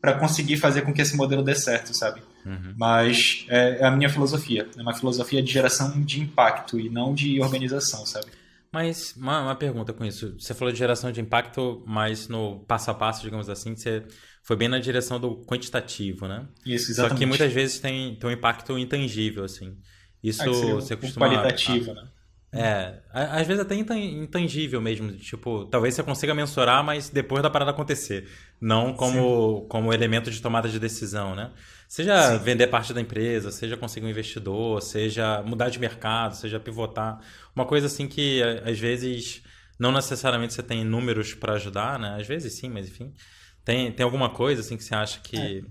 para conseguir fazer com que esse modelo dê certo, sabe? Uhum. Mas é, é, a minha filosofia, é uma filosofia de geração de impacto e não de organização, sabe? Mas uma, uma, pergunta com isso. Você falou de geração de impacto, mas no passo a passo, digamos assim, você foi bem na direção do quantitativo, né? Isso, exatamente. Só que muitas vezes tem, tem um impacto intangível, assim. Isso ah, você costuma... qualitativo, a, né? É, às vezes até intangível mesmo, tipo, talvez você consiga mensurar, mas depois da parada acontecer, não como, como elemento de tomada de decisão, né? Seja Sim. vender parte da empresa, seja conseguir um investidor, seja mudar de mercado, seja pivotar, uma coisa assim que às vezes não necessariamente você tem números para ajudar, né? Às vezes sim, mas enfim, tem, tem alguma coisa assim que você acha que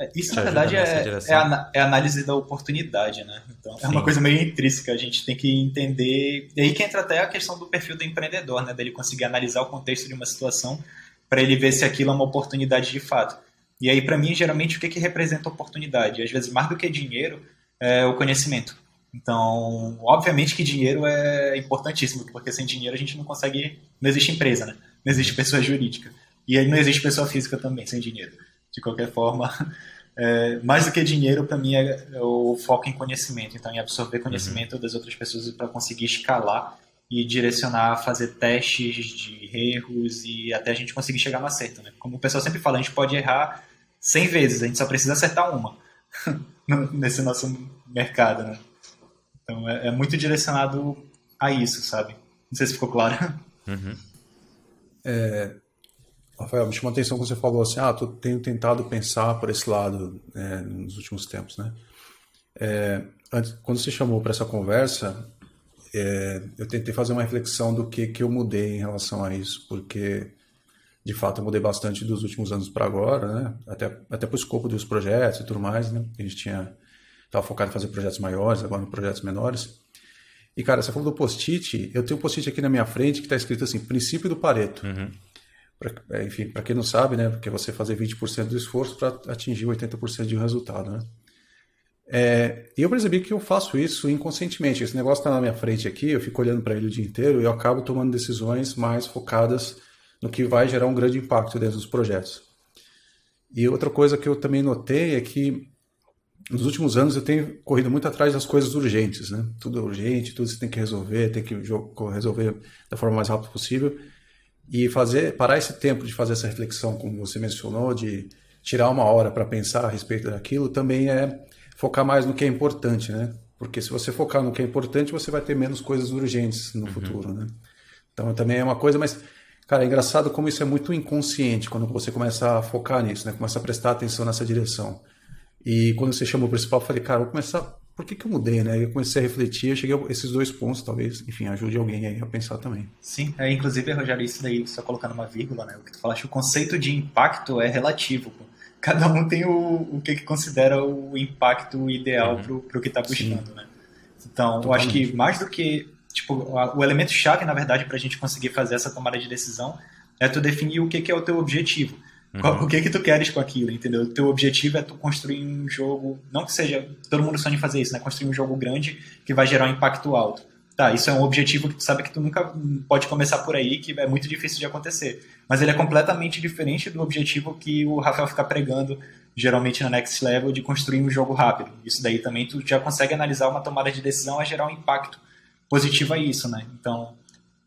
é. Isso, na verdade, é, é, a, é, a, análise da oportunidade, né? Então, Sim. é uma coisa meio intrínseca. A gente tem que entender. E aí que entra até a questão do perfil do empreendedor, né? Dele conseguir analisar o contexto de uma situação para ele ver se aquilo é uma oportunidade de fato. E aí, para mim, geralmente, o que, que representa oportunidade? Às vezes, mais do que dinheiro, é o conhecimento. Então, obviamente que dinheiro é importantíssimo, porque sem dinheiro a gente não consegue. Não existe empresa, né? Não existe pessoa jurídica. E aí não existe pessoa física também sem dinheiro de qualquer forma. É, mais do que dinheiro, para mim, é, é, o foco em conhecimento. Então, em absorver conhecimento uhum. das outras pessoas para conseguir escalar e direcionar, fazer testes de erros e até a gente conseguir chegar no acerto. Né? Como o pessoal sempre fala, a gente pode errar 100 vezes, a gente só precisa acertar uma nesse nosso mercado. Né? Então, é, é, muito direcionado a isso, sabe? Não sei se ficou claro. Uhum. É, Rafael, me chamou a atenção quando você falou assim, ah, tu tenho tentado pensar por esse lado é, nos últimos tempos, né? É, antes, quando você chamou para essa conversa, é, eu tentei fazer uma reflexão do que, que eu mudei em relação a isso, porque de fato eu mudei bastante dos últimos anos para agora, né? Até, até para o escopo dos projetos e tudo mais, né? A gente tinha estava focado em fazer projetos maiores, agora em projetos menores. E cara, você falou do post-it, eu tenho um post-it aqui na minha frente que está escrito assim, princípio do Pareto. Uhum. Pra, é, enfim, para quem não sabe, né, porque você fazer 20% do esforço para atingir 80% de um resultado, né? É, e eu percebi que eu faço isso inconscientemente. Esse negócio está na minha frente aqui, eu fico olhando para ele o dia inteiro e eu acabo tomando decisões mais focadas no que vai gerar um grande impacto dentro dos projetos. E outra coisa que eu também notei é que nos últimos anos eu tenho corrido muito atrás das coisas urgentes, né? Tudo é urgente, tudo você tem que resolver, tem que resolver da forma mais rápida possível. E fazer, parar esse tempo de fazer essa reflexão, como você mencionou, de tirar uma hora para pensar a respeito daquilo, também é focar mais no que é importante, né? Porque se você focar no que é importante, você vai ter menos coisas urgentes no uhum. futuro, né? Então também é uma coisa, mas cara, é engraçado como isso é muito inconsciente quando você começa a focar nisso, né? Começa a prestar atenção nessa direção. E quando você chamou o principal, eu falei, cara, vou começar por que, que eu mudei, né? Eu comecei a refletir, eu cheguei a esses dois pontos, talvez, enfim, ajude alguém aí a pensar também. Sim, é, inclusive, Rogério, isso daí, só colocando uma vírgula, né? O que tu falaste, o conceito de impacto é relativo. Pô. Cada um tem o, o que, que considera o impacto ideal uhum. para o que está buscando, Sim. né? Então, Totalmente. eu acho que mais do que, tipo, o elemento chave, na verdade, para a gente conseguir fazer essa tomada de decisão é tu definir o que, que é o teu objetivo. Uhum. O que que tu queres com aquilo, entendeu? O teu objetivo é tu construir um jogo, não que seja, todo mundo sonha em fazer isso, né? Construir um jogo grande que vai gerar um impacto alto. Tá, isso é um objetivo que tu sabe que tu nunca pode começar por aí, que é muito difícil de acontecer. Mas ele é completamente diferente do objetivo que o Rafael fica pregando, geralmente na Next Level, de construir um jogo rápido. Isso daí também tu já consegue analisar uma tomada de decisão a gerar um impacto positivo a isso, né? Então,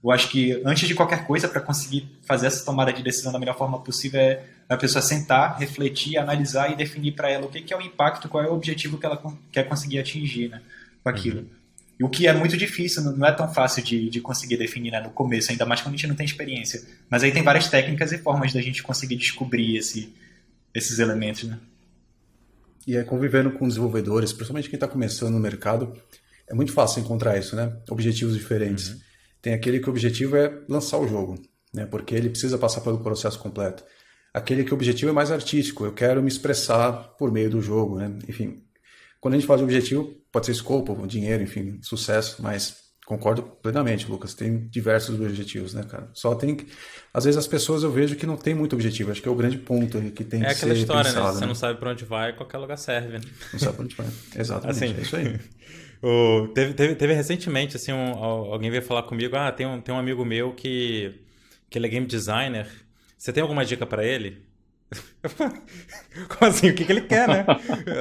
eu acho que antes de qualquer coisa, para conseguir fazer essa tomada de decisão da melhor forma possível, é a pessoa sentar, refletir, analisar e definir para ela o que, que, é o impacto, qual é o objetivo que ela quer conseguir atingir né, com aquilo. Uhum. E o que é muito difícil, não é tão fácil de, de conseguir definir né, no começo, ainda mais quando a gente não tem experiência. Mas aí tem várias técnicas e formas da gente conseguir descobrir esse, esses elementos. Né? E é convivendo com desenvolvedores, principalmente quem está começando no mercado, é muito fácil encontrar isso, né? Objetivos diferentes. Uhum. Tem aquele que o objetivo é lançar o jogo, né? Porque ele precisa passar pelo processo completo. Aquele que o objetivo é mais artístico, eu quero me expressar por meio do jogo, né? Enfim, quando a gente fala de objetivo, pode ser escopo, dinheiro, enfim, sucesso, mas concordo plenamente, Lucas. Tem diversos objetivos, né, cara? Só tem que... Às vezes as pessoas eu vejo que não tem muito objetivo. Acho que é o grande ponto que tem é que ser É aquela história, né? pensado, né? Você não sabe para onde vai, qualquer lugar serve. Né? Não sabe para onde vai. Exatamente, assim, é isso aí. O, teve, teve, teve, recentemente, assim, um, alguém veio falar comigo, ah, tem um, tem um amigo meu que, que ele é game designer, você tem alguma dica para ele? Como assim? O que, que ele quer, né?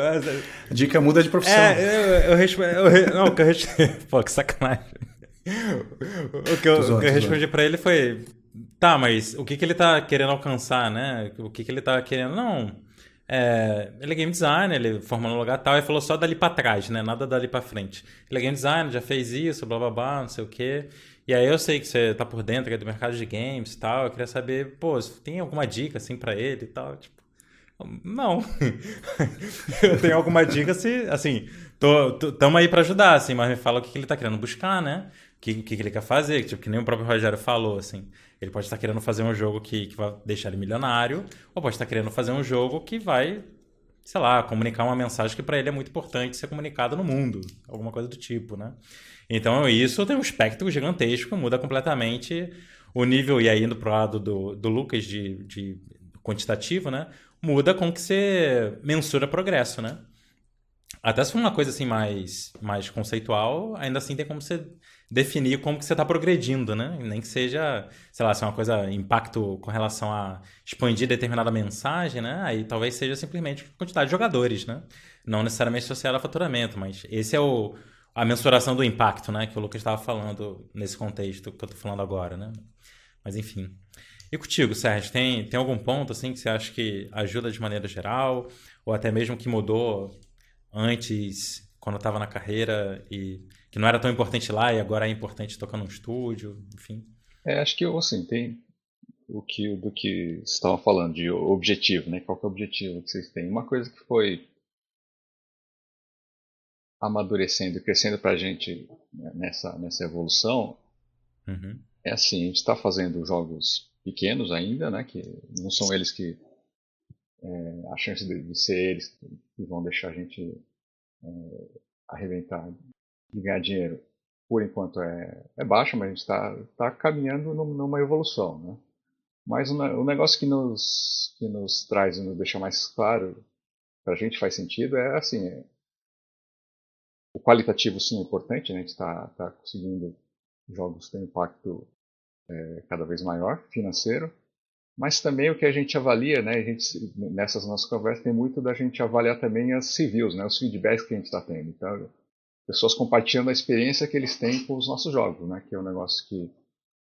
Dica muda de profissão. É, eu, eu, eu Não, que eu Pô, que sacanagem. o que eu, eu respondi para ele foi: tá, mas o que, que ele tá querendo alcançar, né? O que, que ele tá querendo. Não. É, ele é game designer, ele formou no lugar tal, e falou só dali para trás, né? Nada dali para frente. Ele é game designer, já fez isso, blá blá blá, não sei o quê. E aí eu sei que você tá por dentro do mercado de games e tal. Eu queria saber, pô, tem alguma dica assim para ele e tal, tipo. Não. eu tenho alguma dica se, assim, tô, tô, tamo aí para ajudar, assim, mas me fala o que, que ele tá querendo buscar, né? O que, que, que ele quer fazer, tipo, que nem o próprio Rogério falou, assim. Ele pode estar querendo fazer um jogo que, que vai deixar ele milionário, ou pode estar querendo fazer um jogo que vai, sei lá, comunicar uma mensagem que para ele é muito importante ser comunicada no mundo, alguma coisa do tipo, né? Então isso tem um espectro gigantesco, muda completamente o nível, e aí indo pro lado do, do Lucas de, de quantitativo, né? Muda com que você mensura progresso, né? Até se for uma coisa assim mais, mais conceitual, ainda assim tem como você definir como que você está progredindo, né? Nem que seja, sei lá, se é uma coisa, impacto com relação a expandir determinada mensagem, né? Aí talvez seja simplesmente quantidade de jogadores, né? Não necessariamente associada a faturamento, mas esse é o, a mensuração do impacto, né? Que o Lucas estava falando nesse contexto que eu estou falando agora, né? Mas enfim. E contigo, Sérgio, tem, tem algum ponto assim que você acha que ajuda de maneira geral? Ou até mesmo que mudou antes, quando estava na carreira e que não era tão importante lá e agora é importante tocar num estúdio, enfim. É, acho que assim, tem o que do que vocês estavam falando de objetivo, né? Qual é o objetivo que vocês têm? Uma coisa que foi amadurecendo e crescendo para a gente né, nessa, nessa evolução uhum. é assim, a gente está fazendo jogos pequenos ainda, né? Que não são eles que é, a chance de, de, ser eles que vão deixar a gente é, arrebentar de ganhar dinheiro, por enquanto, é, é baixa, mas está tá caminhando numa evolução. Né? Mas o, negócio que nos, que nos traz e nos deixa mais claro, para a gente faz sentido, é assim: é, o qualitativo sim é importante, né? a gente está tá conseguindo jogos têm impacto é, cada vez maior, financeiro, mas também o que a gente avalia, né, a gente, nessas nossas conversas, tem muito da gente avaliar também as civils, né, os feedbacks que a gente está tendo. Então, pessoas compartilhando a experiência que eles têm com os nossos jogos, né? Que é um negócio que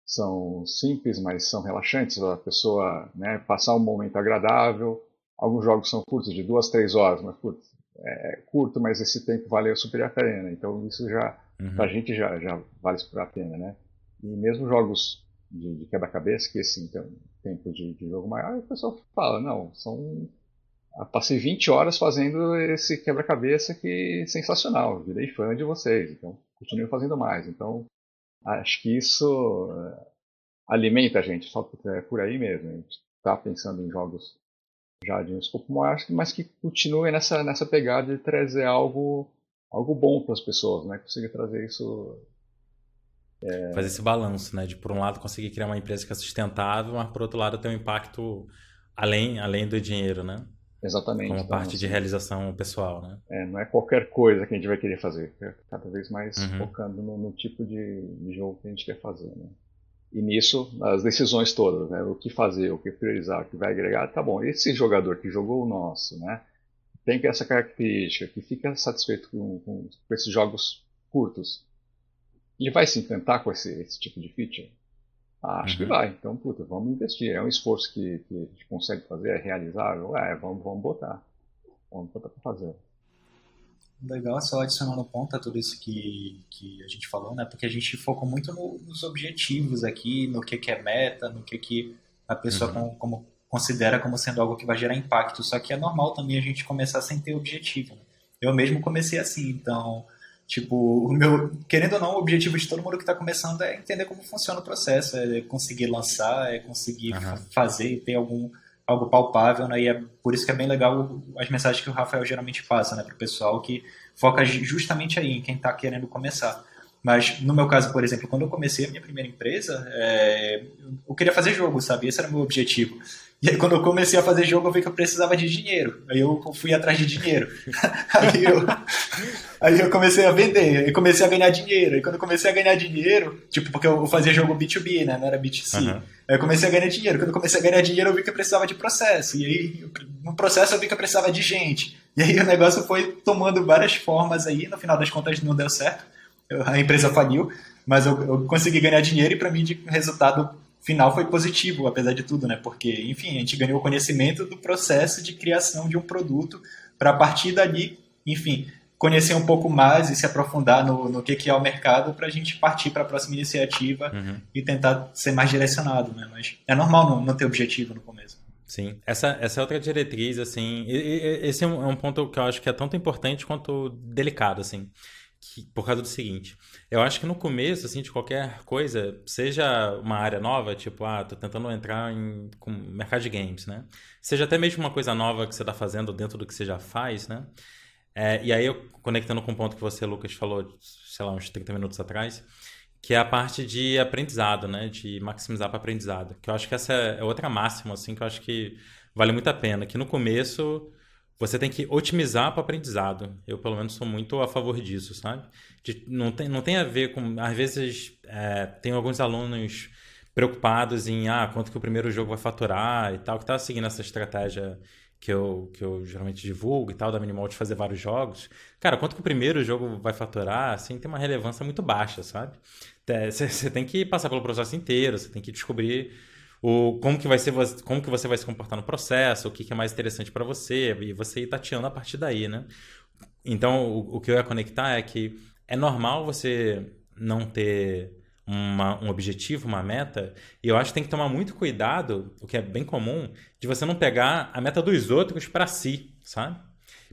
são simples, mas são relaxantes. A pessoa né, passar um momento agradável. Alguns jogos são curtos, de duas, três horas, mas putz, é curto, mas esse tempo vale super a pena. Então isso já, uhum. pra gente já, já vale super a pena, né? E mesmo jogos de, de quebra-cabeça, que esse então, tempo de, de jogo maior, o pessoal fala, não, são passei 20 horas fazendo esse quebra-cabeça que é sensacional. Virei fã de vocês, então continuo fazendo mais. Então, acho que isso eh, alimenta a gente, só é por aí mesmo. A gente está pensando em jogos já de um escopo maior, mas que continuem nessa, nessa pegada de trazer algo, algo bom para as pessoas, né? Conseguir trazer isso. É... Fazer esse balanço, né? De por um lado conseguir criar uma empresa que é sustentável, mas por outro lado ter um impacto além, além do dinheiro, né? Exatamente. Como então, parte de assim, realização pessoal, né? É, não é qualquer coisa que a gente vai querer fazer. É cada vez mais uhum. focando no, no tipo de, de, jogo que a gente quer fazer, né? E nisso, as decisões todas, né? O que fazer, o que priorizar, o que vai agregar, tá bom. Esse jogador que jogou o nosso, né? Tem essa característica, que fica satisfeito com, com, com esses jogos curtos. Ele vai se encantar com esse, esse tipo de feature? Ah, acho uhum. que vai. Então, puta, vamos investir. É um esforço que, que a gente consegue fazer, é realizável? É, vamos, vamos botar. Vamos botar para fazer. Legal, só adicionando ponto a tudo isso que, que a gente falou, né? Porque a gente focou muito no, nos objetivos aqui, no que, que é meta, no que, que a pessoa uhum. como, como, considera como sendo algo que vai gerar impacto. Só que é normal também a gente começar sem ter objetivo. Né? Eu mesmo comecei assim, então Tipo, o meu, querendo ou não, o objetivo de todo mundo que está começando é entender como funciona o processo, é conseguir lançar, é conseguir uhum. fazer, ter algum algo palpável, né? E é por isso que é bem legal as mensagens que o Rafael geralmente passa, né, para o pessoal que foca justamente aí em quem está querendo começar. Mas no meu caso, por exemplo, quando eu comecei a minha primeira empresa, é, eu queria fazer jogo, sabe? Esse era o meu objetivo. E aí, quando eu comecei a fazer jogo, eu vi que eu precisava de dinheiro. Aí eu fui atrás de dinheiro. aí, eu, aí eu comecei a vender, e comecei a ganhar dinheiro. E quando eu comecei a ganhar dinheiro, tipo, porque eu fazia jogo B2B, né? Não era B2C. Uhum. Aí eu comecei a ganhar dinheiro. Quando eu comecei a ganhar dinheiro, eu vi que eu precisava de processo. E aí, no processo, eu vi que eu precisava de gente. E aí o negócio foi tomando várias formas aí. No final das contas, não deu certo. a empresa faliu, mas eu, eu consegui ganhar dinheiro e para mim o resultado final foi positivo, apesar de tudo, né? Porque, enfim, a gente ganhou conhecimento do processo de criação de um produto para a partir dali, enfim, conhecer um pouco mais e se aprofundar no, no que, que é o mercado para a gente partir para a próxima iniciativa uhum. e tentar ser mais direcionado, né? Mas é normal não, não ter objetivo no começo. Sim, essa, essa é outra diretriz, assim, e, e, esse é um, é um, ponto que eu acho que é tanto importante quanto delicado, assim, que, por causa do seguinte, eu acho que no começo, assim, de qualquer coisa, seja uma área nova, tipo, ah, tô tentando entrar em com mercado de games, né, seja até mesmo uma coisa nova que você está fazendo dentro do que você já faz, né, é, e aí, eu, conectando com o ponto que você, Lucas, falou, sei lá, uns 30 minutos atrás, que é a parte de aprendizado, né? De maximizar para aprendizado. Que eu acho que essa é outra máxima, assim, que eu acho que vale muito a pena. Que no começo você tem que otimizar para aprendizado. Eu, pelo menos, sou muito a favor disso, sabe? De, não, tem, não tem a ver com. Às vezes, é, tem alguns alunos preocupados em ah, quanto que o primeiro jogo vai faturar e tal, que tá seguindo essa estratégia que eu, que eu geralmente divulgo e tal, da Minimal de fazer vários jogos, cara, quanto que o primeiro jogo vai faturar, assim, tem uma relevância muito baixa, sabe? Você tem que passar pelo processo inteiro, você tem que descobrir o, como, que vai ser, como que você vai se comportar no processo, o que, que é mais interessante para você, e você ir tateando a partir daí, né? Então, o, o que eu ia conectar é que é normal você não ter uma, um objetivo, uma meta, e eu acho que tem que tomar muito cuidado, o que é bem comum, de você não pegar a meta dos outros para si, sabe?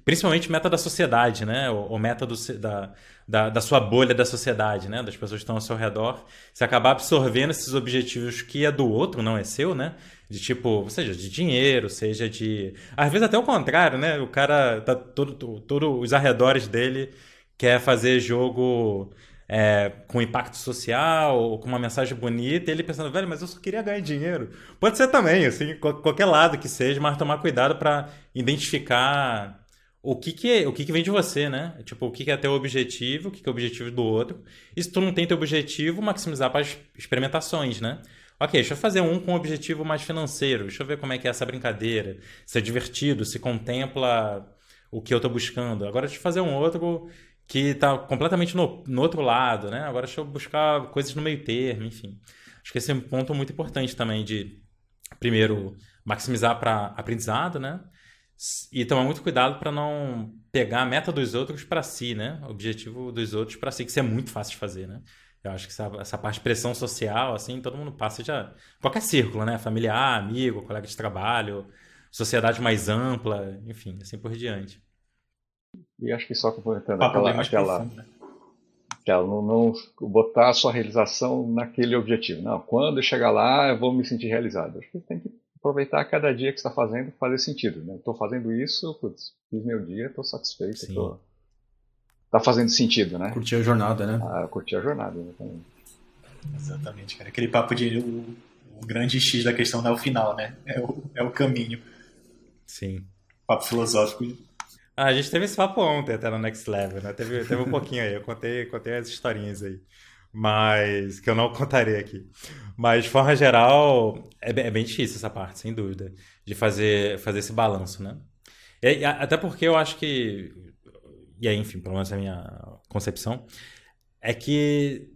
Principalmente meta da sociedade, né? Ou, ou meta do, da, da, da, sua bolha da sociedade, né? Das pessoas que estão ao seu redor. Você acabar absorvendo esses objetivos que é do outro, não é seu, né? De tipo, seja de dinheiro, seja de. Às vezes até o contrário, né? O cara tá todo os arredores dele quer fazer jogo é, com impacto social ou com uma mensagem bonita, e ele pensando, velho, mas eu só queria ganhar dinheiro. Pode ser também, assim, qualquer lado que seja, mas tomar cuidado para identificar o que que, é, o que que vem de você, né? Tipo, o que, que é teu objetivo, o que, que é o objetivo do outro. E se tu não tem teu objetivo, maximizar para as experimentações, né? Ok, deixa eu fazer um com um objetivo mais financeiro, deixa eu ver como é que é essa brincadeira, se é divertido, se contempla o que eu estou buscando. Agora deixa eu fazer um outro que está completamente no, no, outro lado, né? Agora deixa eu buscar coisas no meio termo, enfim. Acho que esse é um ponto muito importante também de, primeiro, maximizar para aprendizado, né? E tomar muito cuidado para não pegar a meta dos outros para si, né? O objetivo dos outros para si, que isso é muito fácil de fazer, né? Eu acho que essa, essa parte de pressão social, assim, todo mundo passa já... Qualquer círculo, né? Familiar, amigo, colega de trabalho, sociedade mais ampla, enfim, assim por diante. E acho que só complementando aquela, aquela, profundo, né? aquela não, não, botar a sua realização naquele objetivo. Não, quando eu chegar lá eu vou me sentir realizado. Acho que tem que aproveitar cada dia que está fazendo fazer sentido. Né? Estou fazendo isso, putz, fiz meu dia, estou satisfeito. Sim. Tô... Tá fazendo sentido, né? Curtir a jornada, né? Ah, curtir a jornada, exatamente. Exatamente, cara. Aquele papo de o, o, grande X da questão não é o final, né? É o, é o caminho. Sim. Papo filosófico ah, a gente teve esse papo ontem até no Next Level, né? Teve, teve um pouquinho aí, eu contei, contei as historinhas aí. Mas que eu não contarei aqui. Mas, de forma geral, é bem, é bem difícil essa parte, sem dúvida, de fazer, fazer esse balanço, né? E, até porque eu acho que, e aí, enfim, pelo menos a minha concepção, é que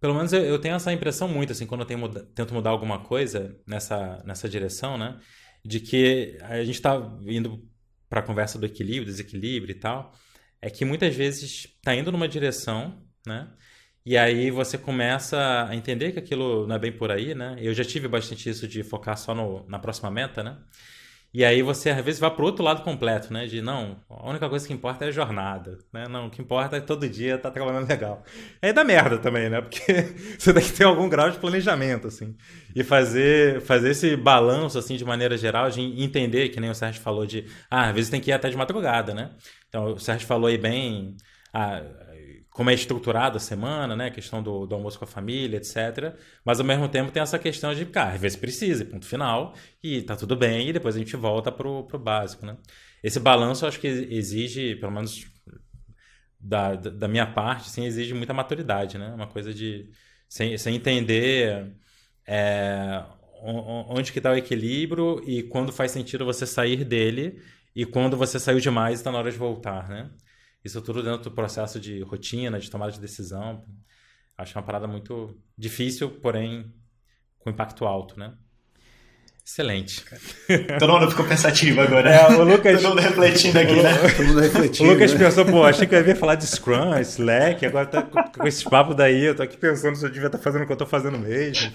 pelo menos eu, eu, tenho essa impressão muito, assim, quando eu tento mudar alguma coisa nessa, nessa direção, né? De que a gente está indo para a conversa do equilíbrio, desequilíbrio e tal, é que muitas vezes está indo numa direção, né? E aí você começa a entender que aquilo não é bem por aí, né? Eu já tive bastante isso de focar só no, na próxima meta, né? E aí você às vezes vai para o outro lado completo, né? De não, a única coisa que importa é a jornada, né? Não, o que importa é todo dia tá trabalhando legal. Aí dá merda também, né? Porque você tem que ter algum grau de planejamento, assim. E fazer, fazer esse balanço, assim, de maneira geral, de entender, que nem o Sérgio falou, de, ah, às vezes tem que ir até de madrugada, né? Então o Sérgio falou aí bem, ah, como é estruturada a semana, né? A questão do, do, almoço com a família, etc. Mas ao mesmo tempo tem essa questão de, cara, às vezes precisa, ponto final, e tá tudo bem, e depois a gente volta pro, pro básico, né? Esse balanço eu acho que exige, pelo menos da, da minha parte, assim, exige muita maturidade, né? Uma coisa de sem, sem entender é, onde que está o equilíbrio e quando faz sentido você sair dele e quando você saiu demais está na hora de voltar, né? Isso tudo dentro do processo de rotina, de tomada de decisão. Acho uma parada muito difícil, porém com impacto alto, né? Excelente. Todo mundo ficou pensativo agora. É, o Lucas... Todo mundo refletindo aqui, né? Todo mundo refletindo. O Lucas né? pensou, pô, achei que eu ia falar de Scrum, Slack, agora tá com esse papo daí, eu tô aqui pensando se eu devia estar fazendo o que eu tô fazendo mesmo.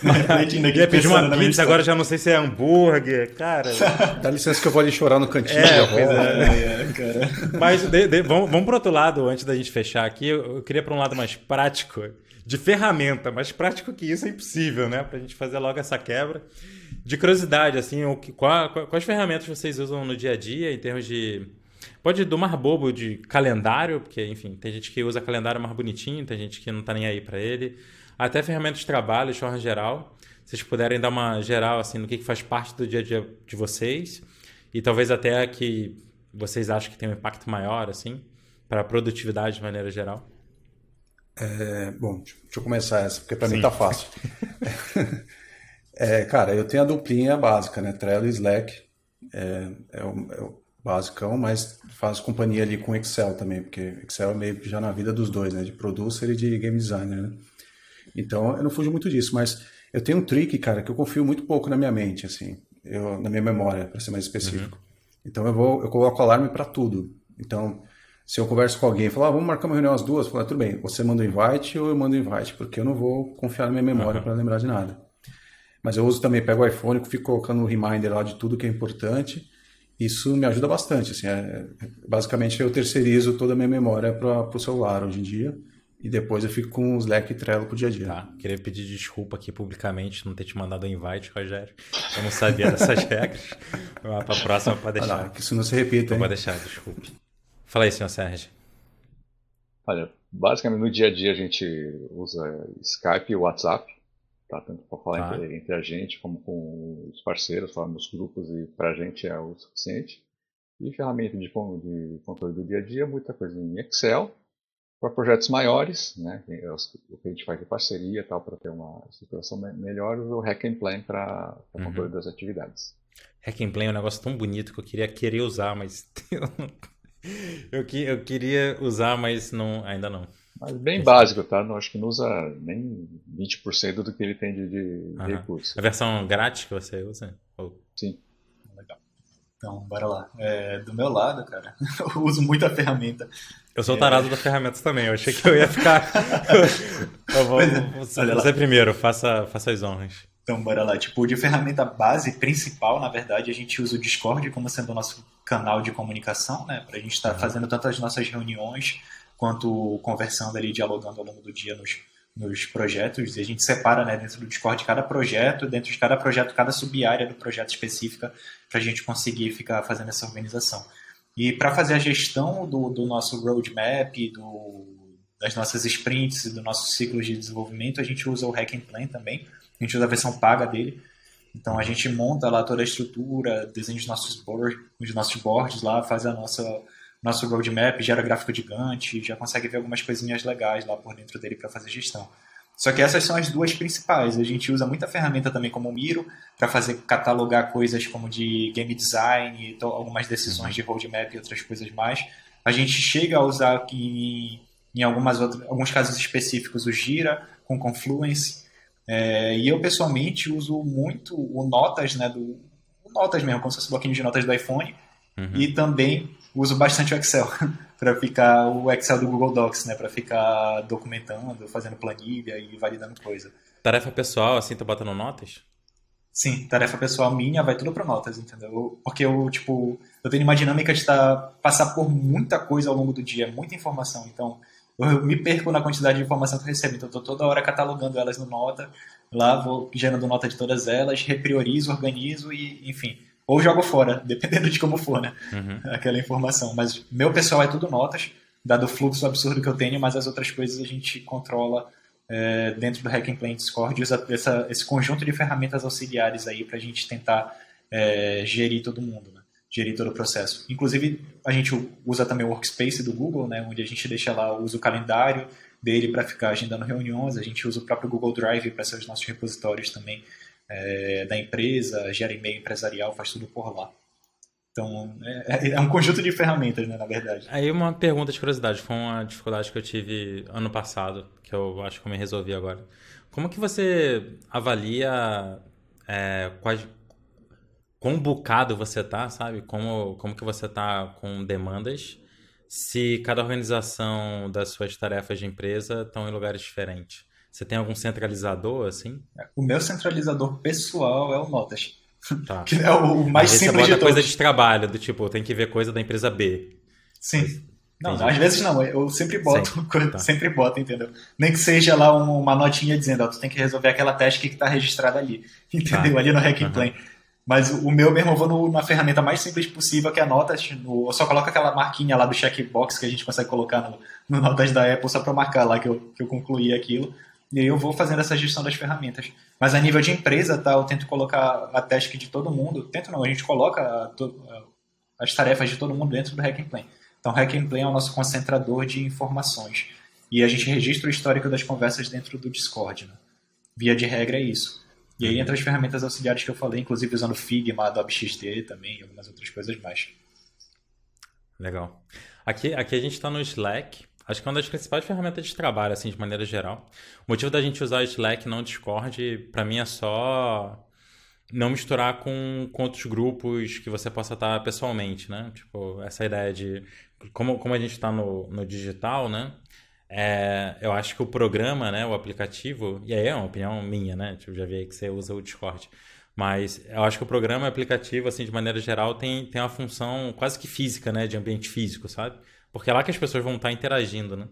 refletindo aqui, Ia pedir uma pizza, agora já não sei se é hambúrguer, cara. Dá licença que eu vou ali chorar no cantinho. É, pois é. É, cara. Mas de- de- vamos, vamos pro outro lado, antes da gente fechar aqui. Eu, eu queria para um lado mais prático, de ferramenta, mais prático que isso é impossível, né? Pra gente fazer logo essa quebra. De curiosidade, assim, o que, qual- quais ferramentas vocês usam no dia a dia em termos de. Pode do mais bobo de calendário, porque, enfim, tem gente que usa calendário mais bonitinho, tem gente que não tá nem aí para ele. Até ferramentas de trabalho, de forma geral. Se vocês puderem dar uma geral, assim, no que, que faz parte do dia a dia de vocês. E talvez até que vocês acham que tem um impacto maior, assim, para a produtividade de maneira geral. É, bom, deixa eu começar essa, porque Sim. mim tá fácil. É, cara, eu tenho a duplinha básica, né? Trello e Slack. É, é, o, é o basicão, mas faço companhia ali com Excel também, porque Excel é meio que já na vida dos dois, né? De producer e de game designer, né? Então, eu não fujo muito disso, mas eu tenho um trick, cara, que eu confio muito pouco na minha mente, assim, eu, na minha memória, para ser mais específico. Então, eu vou, eu coloco alarme para tudo. Então, se eu converso com alguém e falar, ah, vamos marcar uma reunião às duas, falo, ah, tudo bem, você manda o invite ou eu mando o invite, porque eu não vou confiar na minha memória Aham. para lembrar de nada. Mas eu uso também, pego o iPhone, fico colocando o reminder lá de tudo que é importante. Isso me ajuda bastante. Assim, é- é- basicamente, eu terceirizo toda a minha memória para o celular hoje em dia. E depois eu fico com o Slack e Trello pro dia a dia. Tá? Queria pedir desculpa aqui publicamente não ter te mandado o invite, Rogério. Eu não sabia dessas regras. Para a próxima pode deixar. que isso não se repita, hein? Pode deixar, desculpe. Fala aí, senhor Sérgio. Olha, basicamente no dia a dia a gente usa Skype e WhatsApp, tá? Tanto para falar Tá. entre, entre a gente como com os parceiros, falar nos grupos e para a gente é o suficiente. E ferramenta de, de controle do dia a dia, muita coisa em Excel. Para projetos maiores, né? os- O que a gente faz de parceria e tal, para ter uma estruturação me- melhor, usa o Hack and Plan para Uhum. controle das atividades. Hack and Play é um negócio tão bonito que eu queria querer usar, mas eu, eu, que- eu queria usar, mas não, ainda não. Mas bem Esse- básico, tá? Não, acho que não usa nem 20% do que ele tem de, de recurso. A versão grátis que você usa? Ou- Sim. Legal. Então, bora lá. É, do meu lado, cara, eu uso muita ferramenta. Eu sou o tarado das ferramentas também. Eu achei que eu ia ficar. eu vou, você, você primeiro, faça, faça as honras. Então, bora lá. Tipo, de ferramenta base principal, na verdade, a gente usa o Discord como sendo o nosso canal de comunicação, né? Pra gente estar Uhum. fazendo tanto as nossas reuniões quanto conversando ali, dialogando ao longo do dia nos, nos projetos. E a gente separa, né, dentro do Discord cada projeto, dentro de cada projeto, cada sub-área do projeto específica, pra gente conseguir ficar fazendo essa organização. E para fazer a gestão do, do nosso roadmap, do, das nossas sprints e do nosso ciclo de desenvolvimento, a gente usa o Hack and Plan também. A gente usa a versão paga dele. Então a gente monta lá toda a estrutura, desenha os nossos boards, os nossos boards lá, faz a nossa nosso roadmap, gera gráfico de Gantt, já consegue ver algumas coisinhas legais lá por dentro dele para fazer gestão. Só que essas são as duas principais. A gente usa muita ferramenta também como o Miro para fazer catalogar coisas como de game design, e to- algumas decisões de roadmap e outras coisas mais. A gente chega a usar aqui em, em algumas outras, alguns casos específicos o Gira com Confluence. É, e eu pessoalmente uso muito o Notas, né, do o Notas mesmo, como se fosse o bloquinho de notas do iPhone. Uhum. E também uso bastante o Excel para ficar o Excel do Google Docs, né, para ficar documentando, fazendo planilha e validando coisa. Tarefa pessoal, assim, tu bota no notas? Sim, tarefa pessoal minha vai tudo para notas, entendeu? Porque eu, tipo, eu tenho uma dinâmica de estar passar por muita coisa ao longo do dia, muita informação, então eu me perco na quantidade de informação que eu recebo, então eu tô toda hora catalogando elas no nota, lá vou gerando nota de todas elas, repriorizo, organizo e, enfim, ou jogo fora, dependendo de como for, né? Uhum. aquela informação. Mas meu pessoal é tudo notas, dado o fluxo absurdo que eu tenho, mas as outras coisas a gente controla é, dentro do Hack and Plan Discord, usa essa, esse conjunto de ferramentas auxiliares aí para a gente tentar é, gerir todo mundo, né? Gerir todo o processo. Inclusive, a gente usa também o Workspace do Google, né? onde a gente deixa lá, usa o calendário dele para ficar agendando reuniões, a gente usa o próprio Google Drive para ser os nossos repositórios também é, da empresa, gera e-mail empresarial, faz tudo por lá. Então, é, é, um conjunto de ferramentas, né, na verdade. Aí uma pergunta de curiosidade, foi uma dificuldade que eu tive ano passado, que eu acho que eu me resolvi agora. Como que você avalia é, quais, quão bocado você tá, sabe? Como, como que você tá com demandas se cada organização das suas tarefas de empresa estão em lugares diferentes? Você tem algum centralizador, assim? O meu centralizador pessoal é o Notas. Tá. Que é o mais Às simples de coisa de trabalho, do tipo, tem que ver coisa da empresa B. Sim. Não, às vezes não, eu sempre boto, sempre, coisa, tá. sempre boto, entendeu? Nem que seja lá uma notinha dizendo, ó, tu tem que resolver aquela task que está registrada ali, entendeu? Tá. Ali no Hack uhum. Plan. Mas o meu mesmo eu vou no, na ferramenta mais simples possível, que é Notas. No, eu só coloco aquela marquinha lá do checkbox que a gente consegue colocar no, no Notas da Apple só para marcar lá que eu, que eu concluí aquilo. E eu vou fazendo essa gestão das ferramentas. Mas a nível de empresa, tá, eu tento colocar a task de todo mundo. Tento não, a gente coloca a, a, as tarefas de todo mundo dentro do Hack Plan. Então, o Hack Plan é o nosso concentrador de informações. E a gente registra o histórico das conversas dentro do Discord. Né? Via de regra é isso. E aí entra as ferramentas auxiliares que eu falei, inclusive usando Figma, Adobe XD também e algumas outras coisas mais. Legal. Aqui, aqui a gente está no Slack. Acho que é uma das principais ferramentas de trabalho, assim, de maneira geral. O motivo da gente usar Slack não Discord, para mim, é só não misturar com, com outros grupos que você possa estar pessoalmente, né? Tipo, essa ideia de... Como, como a gente está no, no digital, né? É, eu acho que o programa, né, o aplicativo, e aí é uma opinião minha, né? Tipo, já vi aí que você usa o Discord. Mas eu acho que o programa o aplicativo, assim, de maneira geral, tem, tem uma função quase que física, né? De ambiente físico, sabe? Porque é lá que as pessoas vão estar interagindo, né?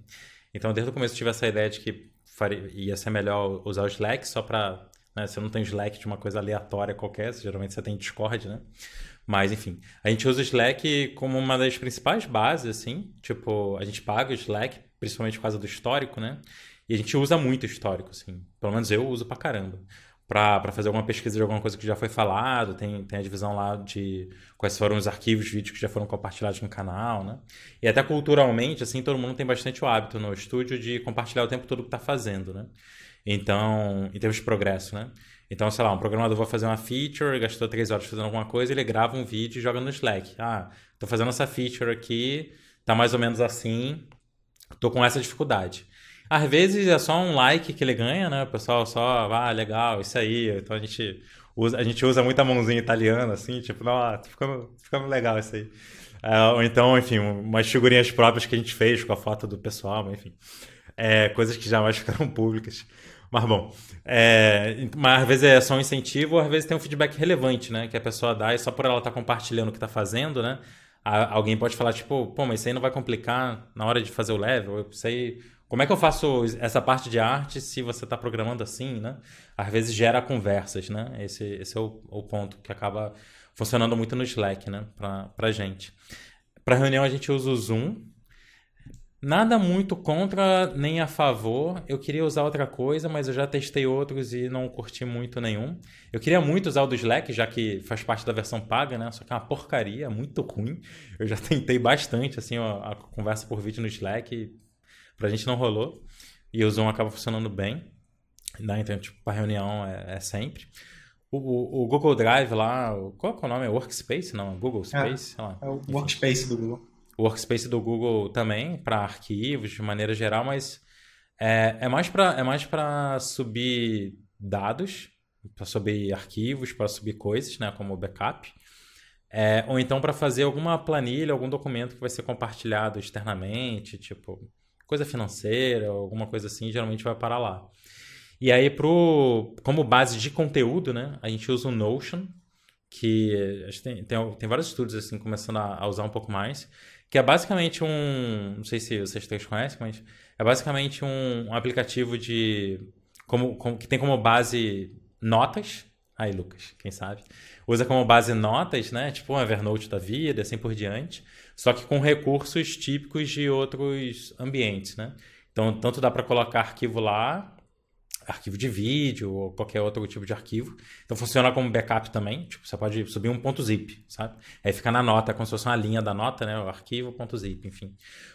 Então, desde o começo eu tive essa ideia de que faria, ia ser melhor usar o Slack só para... Né, você não tem Slack de uma coisa aleatória qualquer, geralmente você tem Discord, né? Mas, enfim, a gente usa o Slack como uma das principais bases, assim. Tipo, a gente paga o Slack principalmente por causa do histórico, né? E a gente usa muito histórico, assim. Pelo menos eu uso pra caramba. Pra, pra fazer alguma pesquisa de alguma coisa que já foi falado, tem, tem a divisão lá de quais foram os arquivos de vídeo que já foram compartilhados no canal, né? E até culturalmente, assim, todo mundo tem bastante o hábito no estúdio de compartilhar o tempo todo o que tá fazendo, né? Então, em termos de progresso, né? Então, sei lá, um programador vai fazer uma feature, gastou três horas fazendo alguma coisa, ele grava um vídeo e joga no Slack. Ah, tô fazendo essa feature aqui, tá mais ou menos assim, tô com essa dificuldade. Às vezes é só um like que ele ganha, né? O pessoal só, ah, legal, isso aí. Então a gente usa, a gente usa muita mãozinha italiana, assim, tipo, não, tá ficando, tá ficando legal isso aí. É, ou então, enfim, umas figurinhas próprias que a gente fez com a foto do pessoal, enfim. É, coisas que jamais ficaram públicas. Mas bom, é, mas às vezes é só um incentivo, ou às vezes tem um feedback relevante, né? Que a pessoa dá e só por ela estar tá compartilhando o que está fazendo, né? Alguém pode falar, tipo, pô, mas isso aí não vai complicar na hora de fazer o level? Isso aí. Como é que eu faço essa parte de arte se você está programando assim, né? Às vezes gera conversas, né? Esse, esse é o, o ponto que acaba funcionando muito no Slack, né? Pra, pra gente. Para reunião a gente usa o Zoom, Nada muito contra nem a favor. Eu queria usar outra coisa, mas eu já testei outros e não curti muito nenhum. Eu queria muito usar o do Slack, já que faz parte da versão paga, né? Só que é uma porcaria, muito ruim. Eu já tentei bastante, assim, a, a conversa por vídeo no Slack. E pra gente não rolou. E o Zoom acaba funcionando bem. Né? Então, tipo, para reunião é, é sempre. O, o, o, Google Drive lá, qual é o nome? É Workspace? Não, Google Space? É, é o Workspace do Google o Workspace do Google também, para arquivos de maneira geral, mas é, é mais para é mais para subir dados, para subir arquivos, para subir coisas, né, como backup. É, ou então para fazer alguma planilha, algum documento que vai ser compartilhado externamente, tipo coisa financeira, alguma coisa assim, geralmente vai parar lá. E aí, pro, como base de conteúdo, né, a gente usa o Notion, que tem, tem, tem vários estudos assim começando a, a usar um pouco mais, que é basicamente um. Não sei se vocês três conhecem, mas é basicamente um, um aplicativo de. Como, como, que tem como base notas. Aí, Lucas, quem sabe? Usa como base notas, né? Tipo um Evernote da vida, assim por diante. Só que com recursos típicos de outros ambientes, né? Então, tanto dá para colocar arquivo lá, arquivo de vídeo ou qualquer outro tipo de arquivo. Então funciona como backup também. Tipo, você pode subir um ponto zip, sabe? Aí fica na nota, como se fosse uma linha da nota, né? O arquivo, ponto zip, enfim.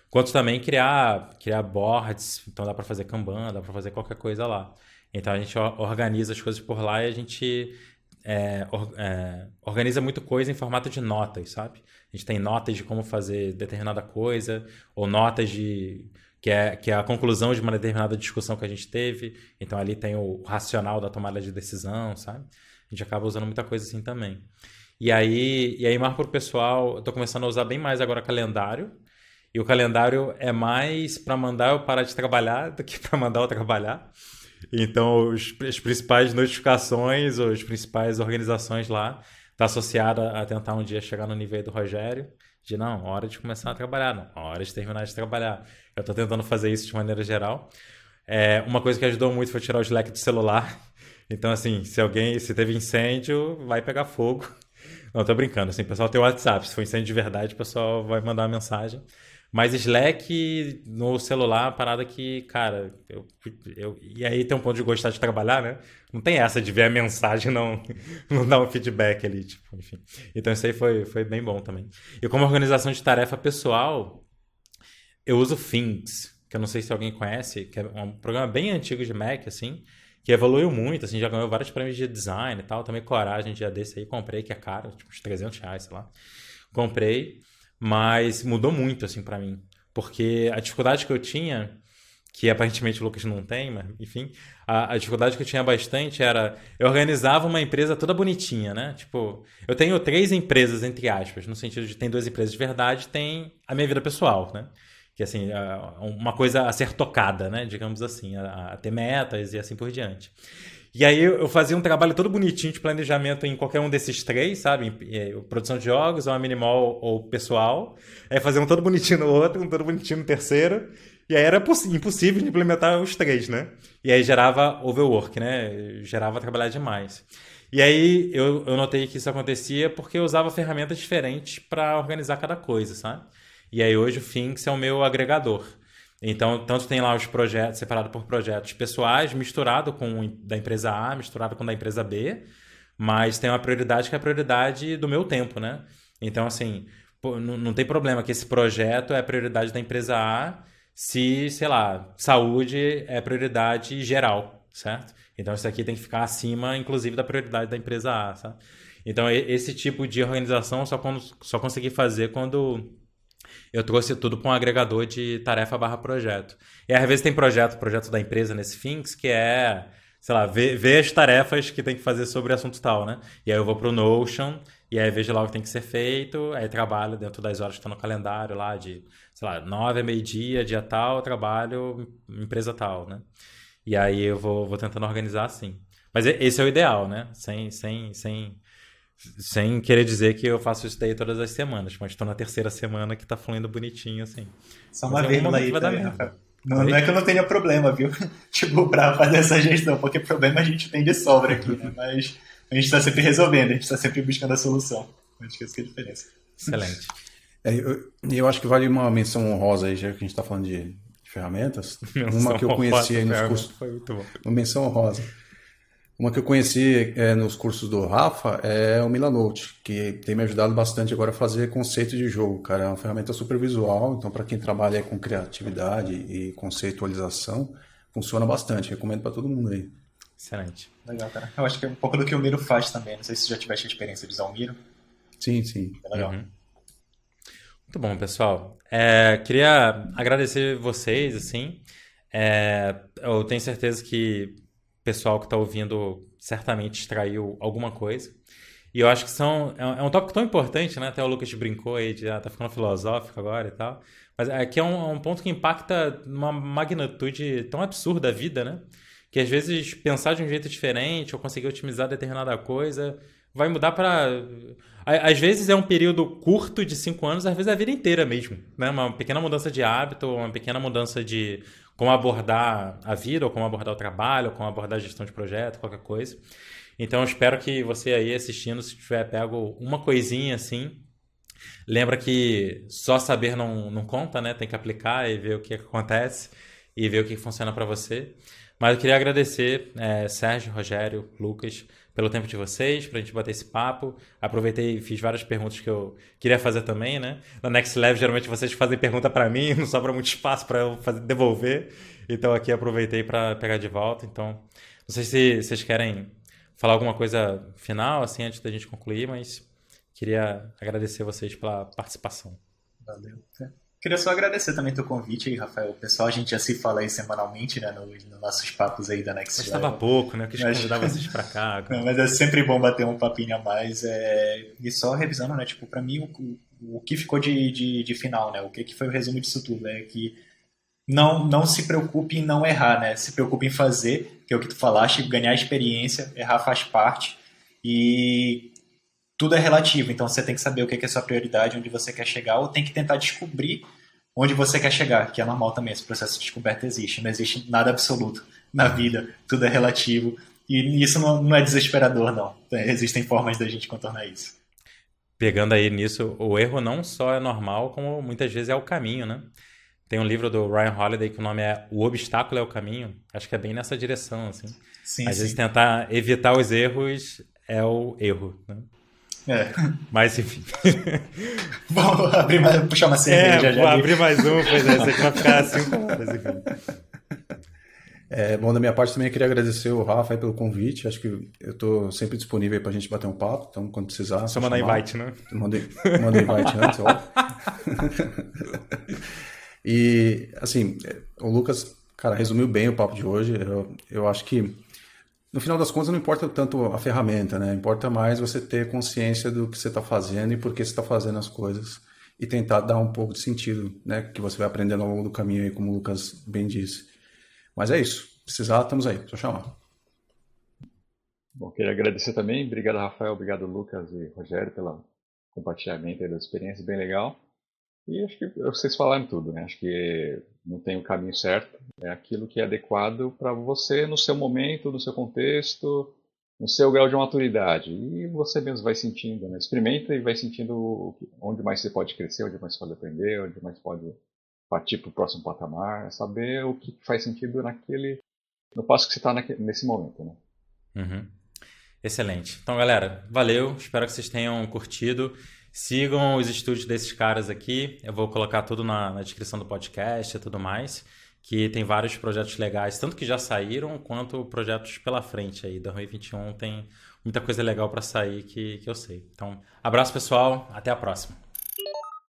Quanto também criar, criar boards, então dá para fazer Kanban, dá para fazer qualquer coisa lá. Então a gente organiza as coisas por lá e a gente é, or, é, organiza muito coisa em formato de notas, sabe? A gente tem notas de como fazer determinada coisa, ou notas de. Que é, que é a conclusão de uma determinada discussão que a gente teve. Então ali tem o racional da tomada de decisão, sabe? A gente acaba usando muita coisa assim também. E aí, e aí mais pessoal, eu começando a usar bem mais agora calendário. E o calendário é mais para mandar eu parar de trabalhar do que para mandar eu trabalhar. Então, os, as principais notificações, ou as principais organizações lá, tá associada a tentar um dia chegar no nível do Rogério, de não, hora de começar a trabalhar, não, hora de terminar de trabalhar. Eu estou tentando fazer isso de maneira geral. É, uma coisa que ajudou muito foi tirar o Slack do celular. Então, assim, se alguém, se teve incêndio, vai pegar fogo. Não, tô brincando, assim, pessoal tem o WhatsApp, se for incêndio de verdade, o pessoal vai mandar uma mensagem. Mas Slack no celular, parada que, cara, eu, eu, e aí tem um ponto de gostar de trabalhar, né? Não tem essa de ver a mensagem não, não dar um feedback ali, tipo, enfim. Então isso aí foi, foi bem bom também. E como organização de tarefa pessoal, eu uso Things, que eu não sei se alguém conhece, que é um programa bem antigo de Mac, assim, que evoluiu muito, assim, já ganhou vários prêmios de design e tal. Também coragem, dia desse aí, comprei, que é caro, tipo, uns 300 reais, sei lá. Comprei. Mas mudou muito, assim, para mim. Porque a dificuldade que eu tinha, que aparentemente o Lucas não tem, mas enfim, a, a, dificuldade que eu tinha bastante era. Eu organizava uma empresa toda bonitinha, né? Tipo, eu tenho três empresas, entre aspas, no sentido de tem duas empresas de verdade, tem a minha vida pessoal, né? Que assim, uma coisa a ser tocada, né? Digamos assim, a, a ter metas e assim por diante. E aí eu fazia um trabalho todo bonitinho de planejamento em qualquer um desses três, sabe? produção de jogos, ou uma minimal ou pessoal. Aí fazia um todo bonitinho no outro, um todo bonitinho no terceiro. E aí era impossível de implementar os três, né? E aí gerava overwork, né? Gerava trabalhar demais. E aí eu, eu notei que isso acontecia porque eu usava ferramentas diferentes para organizar cada coisa, sabe? E aí hoje o Finks é o meu agregador. Então, tanto tem lá os projetos separado por projetos pessoais, misturado com da empresa A, misturado com da empresa B, mas tem uma prioridade que é a prioridade do meu tempo, né? Então, assim, não, tem problema que esse projeto é a prioridade da empresa A se, sei lá, saúde é prioridade geral, certo? Então, isso aqui tem que ficar acima, inclusive, da prioridade da empresa A, sabe? Então, esse tipo de organização só, só consegui fazer quando eu trouxe tudo para um agregador de tarefa barra projeto. E às vezes tem projeto, projeto da empresa nesse Finks, que é, sei lá, ver, ver as tarefas que tem que fazer sobre assunto tal, né? E aí eu vou para o Notion, e aí vejo lá o que tem que ser feito, aí trabalho dentro das horas que estão no calendário lá, de, sei lá, nove a meio-dia, dia tal, trabalho, empresa tal, né? E aí eu vou, vou tentando organizar assim. Mas esse é o ideal, né? Sem, sem, sem sem querer dizer que eu faço isso daí todas as semanas, mas estou na terceira semana que tá fluindo bonitinho, assim. Só uma vez aí, vai dar merda. Não, não, é que eu não tenha problema, viu? tipo, pra fazer essa gestão, porque problema a gente tem de sobra aqui, né? Mas a gente está sempre resolvendo, a gente está sempre buscando a solução. Acho que essa que é a diferença. Excelente. É, eu, eu acho que vale uma menção honrosa aí, já que a gente está falando de, de ferramentas. Menção uma que eu conheci aí nos cursos. Foi muito bom. Uma menção honrosa. Uma que eu conheci é, nos cursos do Rafa é o Milanote, que tem me ajudado bastante agora a fazer conceito de jogo, cara. É uma ferramenta super visual, então para quem trabalha com criatividade e conceitualização, funciona bastante. Recomendo para todo mundo aí. Excelente. Legal, cara. Eu acho que é um pouco do que o Miro faz também. Não sei se você já tiveste a experiência de usar o Miro. Sim, sim. É legal. Uhum. Muito bom, pessoal. É, queria agradecer vocês, assim. É, eu tenho certeza que pessoal que está ouvindo certamente extraiu alguma coisa. E eu acho que são, é, é um tópico tão importante, né? Até o Lucas brincou aí de ah, tá ficando filosófico agora e tal. Mas aqui é um, é um ponto que impacta numa magnitude tão absurda a vida, né? Que às vezes pensar de um jeito diferente ou conseguir otimizar determinada coisa vai mudar para. Às vezes é um período curto de cinco anos, às vezes é a vida inteira mesmo. Né? Uma pequena mudança de hábito, uma pequena mudança de como abordar a vida, ou como abordar o trabalho, ou como abordar a gestão de projeto, qualquer coisa. Então, eu espero que você aí assistindo, se tiver pego uma coisinha assim, lembra que só saber não, não conta, né? Tem que aplicar e ver o que acontece e ver o que funciona para você. Mas eu queria agradecer é, Sérgio, Rogério, Lucas, pelo tempo de vocês, para a gente bater esse papo. Aproveitei e fiz várias perguntas que eu queria fazer também, né? Na Next Level, geralmente vocês fazem pergunta para mim, não sobra muito espaço para eu fazer, devolver. Então aqui aproveitei para pegar de volta. Então, não sei se vocês querem falar alguma coisa final, assim, antes da gente concluir, mas queria agradecer vocês pela participação. Valeu. Queria só agradecer também teu convite aí, Rafael. Pessoal, a gente já se fala aí semanalmente, né, nos no nossos papos aí da Next Mas estava pouco, né? Eu quis convidar vocês para cá. Não, mas é sempre bom bater um papinho a mais. É... E só revisando, né, tipo, para mim o, o que ficou de, de, de, final, né? O que, que foi o resumo disso tudo? É que não, não se preocupe em não errar, né? Se preocupe em fazer, que é o que tu falaste, ganhar experiência, errar faz parte. E tudo é relativo, então você tem que saber o que é a sua prioridade, onde você quer chegar, ou tem que tentar descobrir onde você quer chegar, que é normal também, esse processo de descoberta existe, não existe nada absoluto na vida, tudo é relativo, e isso não, não é desesperador, não. Existem formas da gente contornar isso. Pegando aí nisso, o erro não só é normal, como muitas vezes é o caminho, né? Tem um livro do Ryan Holiday que o nome é O Obstáculo é o Caminho. Acho que é bem nessa direção, assim. Sim, Às sim. vezes tentar evitar os erros é o erro, né? É. Mas enfim. Vamos abrir mais, puxar uma cerveja é, já. Vou abrir mais um, pois é, isso aqui vai ficar cinco horas, enfim. É, bom, da minha parte também eu queria agradecer o Rafa pelo convite. Acho que eu estou sempre disponível para a gente bater um papo, então quando precisar. Só mandar invite, né? Manda, manda invite antes, ó. e, assim, o Lucas, cara, resumiu bem o papo de hoje. Eu, eu acho que no final das contas, não importa tanto a ferramenta, né? Importa mais você ter consciência do que você está fazendo e por que você está fazendo as coisas e tentar dar um pouco de sentido, né? Que você vai aprendendo ao longo do caminho aí, como o Lucas bem disse. Mas é isso. Precisar, estamos aí. Só chamar. Bom, queria agradecer também. Obrigado, Rafael. Obrigado, Lucas e Rogério, pelo compartilhamento da experiência. Bem legal. E acho que vocês falaram tudo, né? Acho que não tem o caminho certo. É aquilo que é adequado para você no seu momento, no seu contexto, no seu grau de maturidade. E você mesmo vai sentindo, né? Experimenta e vai sentindo onde mais você pode crescer, onde mais pode aprender, onde mais pode partir para o próximo patamar. É saber o que faz sentido naquele, no passo que você está nesse momento, né? Uhum. Excelente. Então, galera, valeu. Espero que vocês tenham curtido. Sigam os estúdios desses caras aqui. Eu vou colocar tudo na, na, descrição do podcast e tudo mais. Que tem vários projetos legais, tanto que já saíram, quanto projetos pela frente aí. 2021 tem muita coisa legal para sair que, que eu sei. Então, abraço pessoal, até a próxima.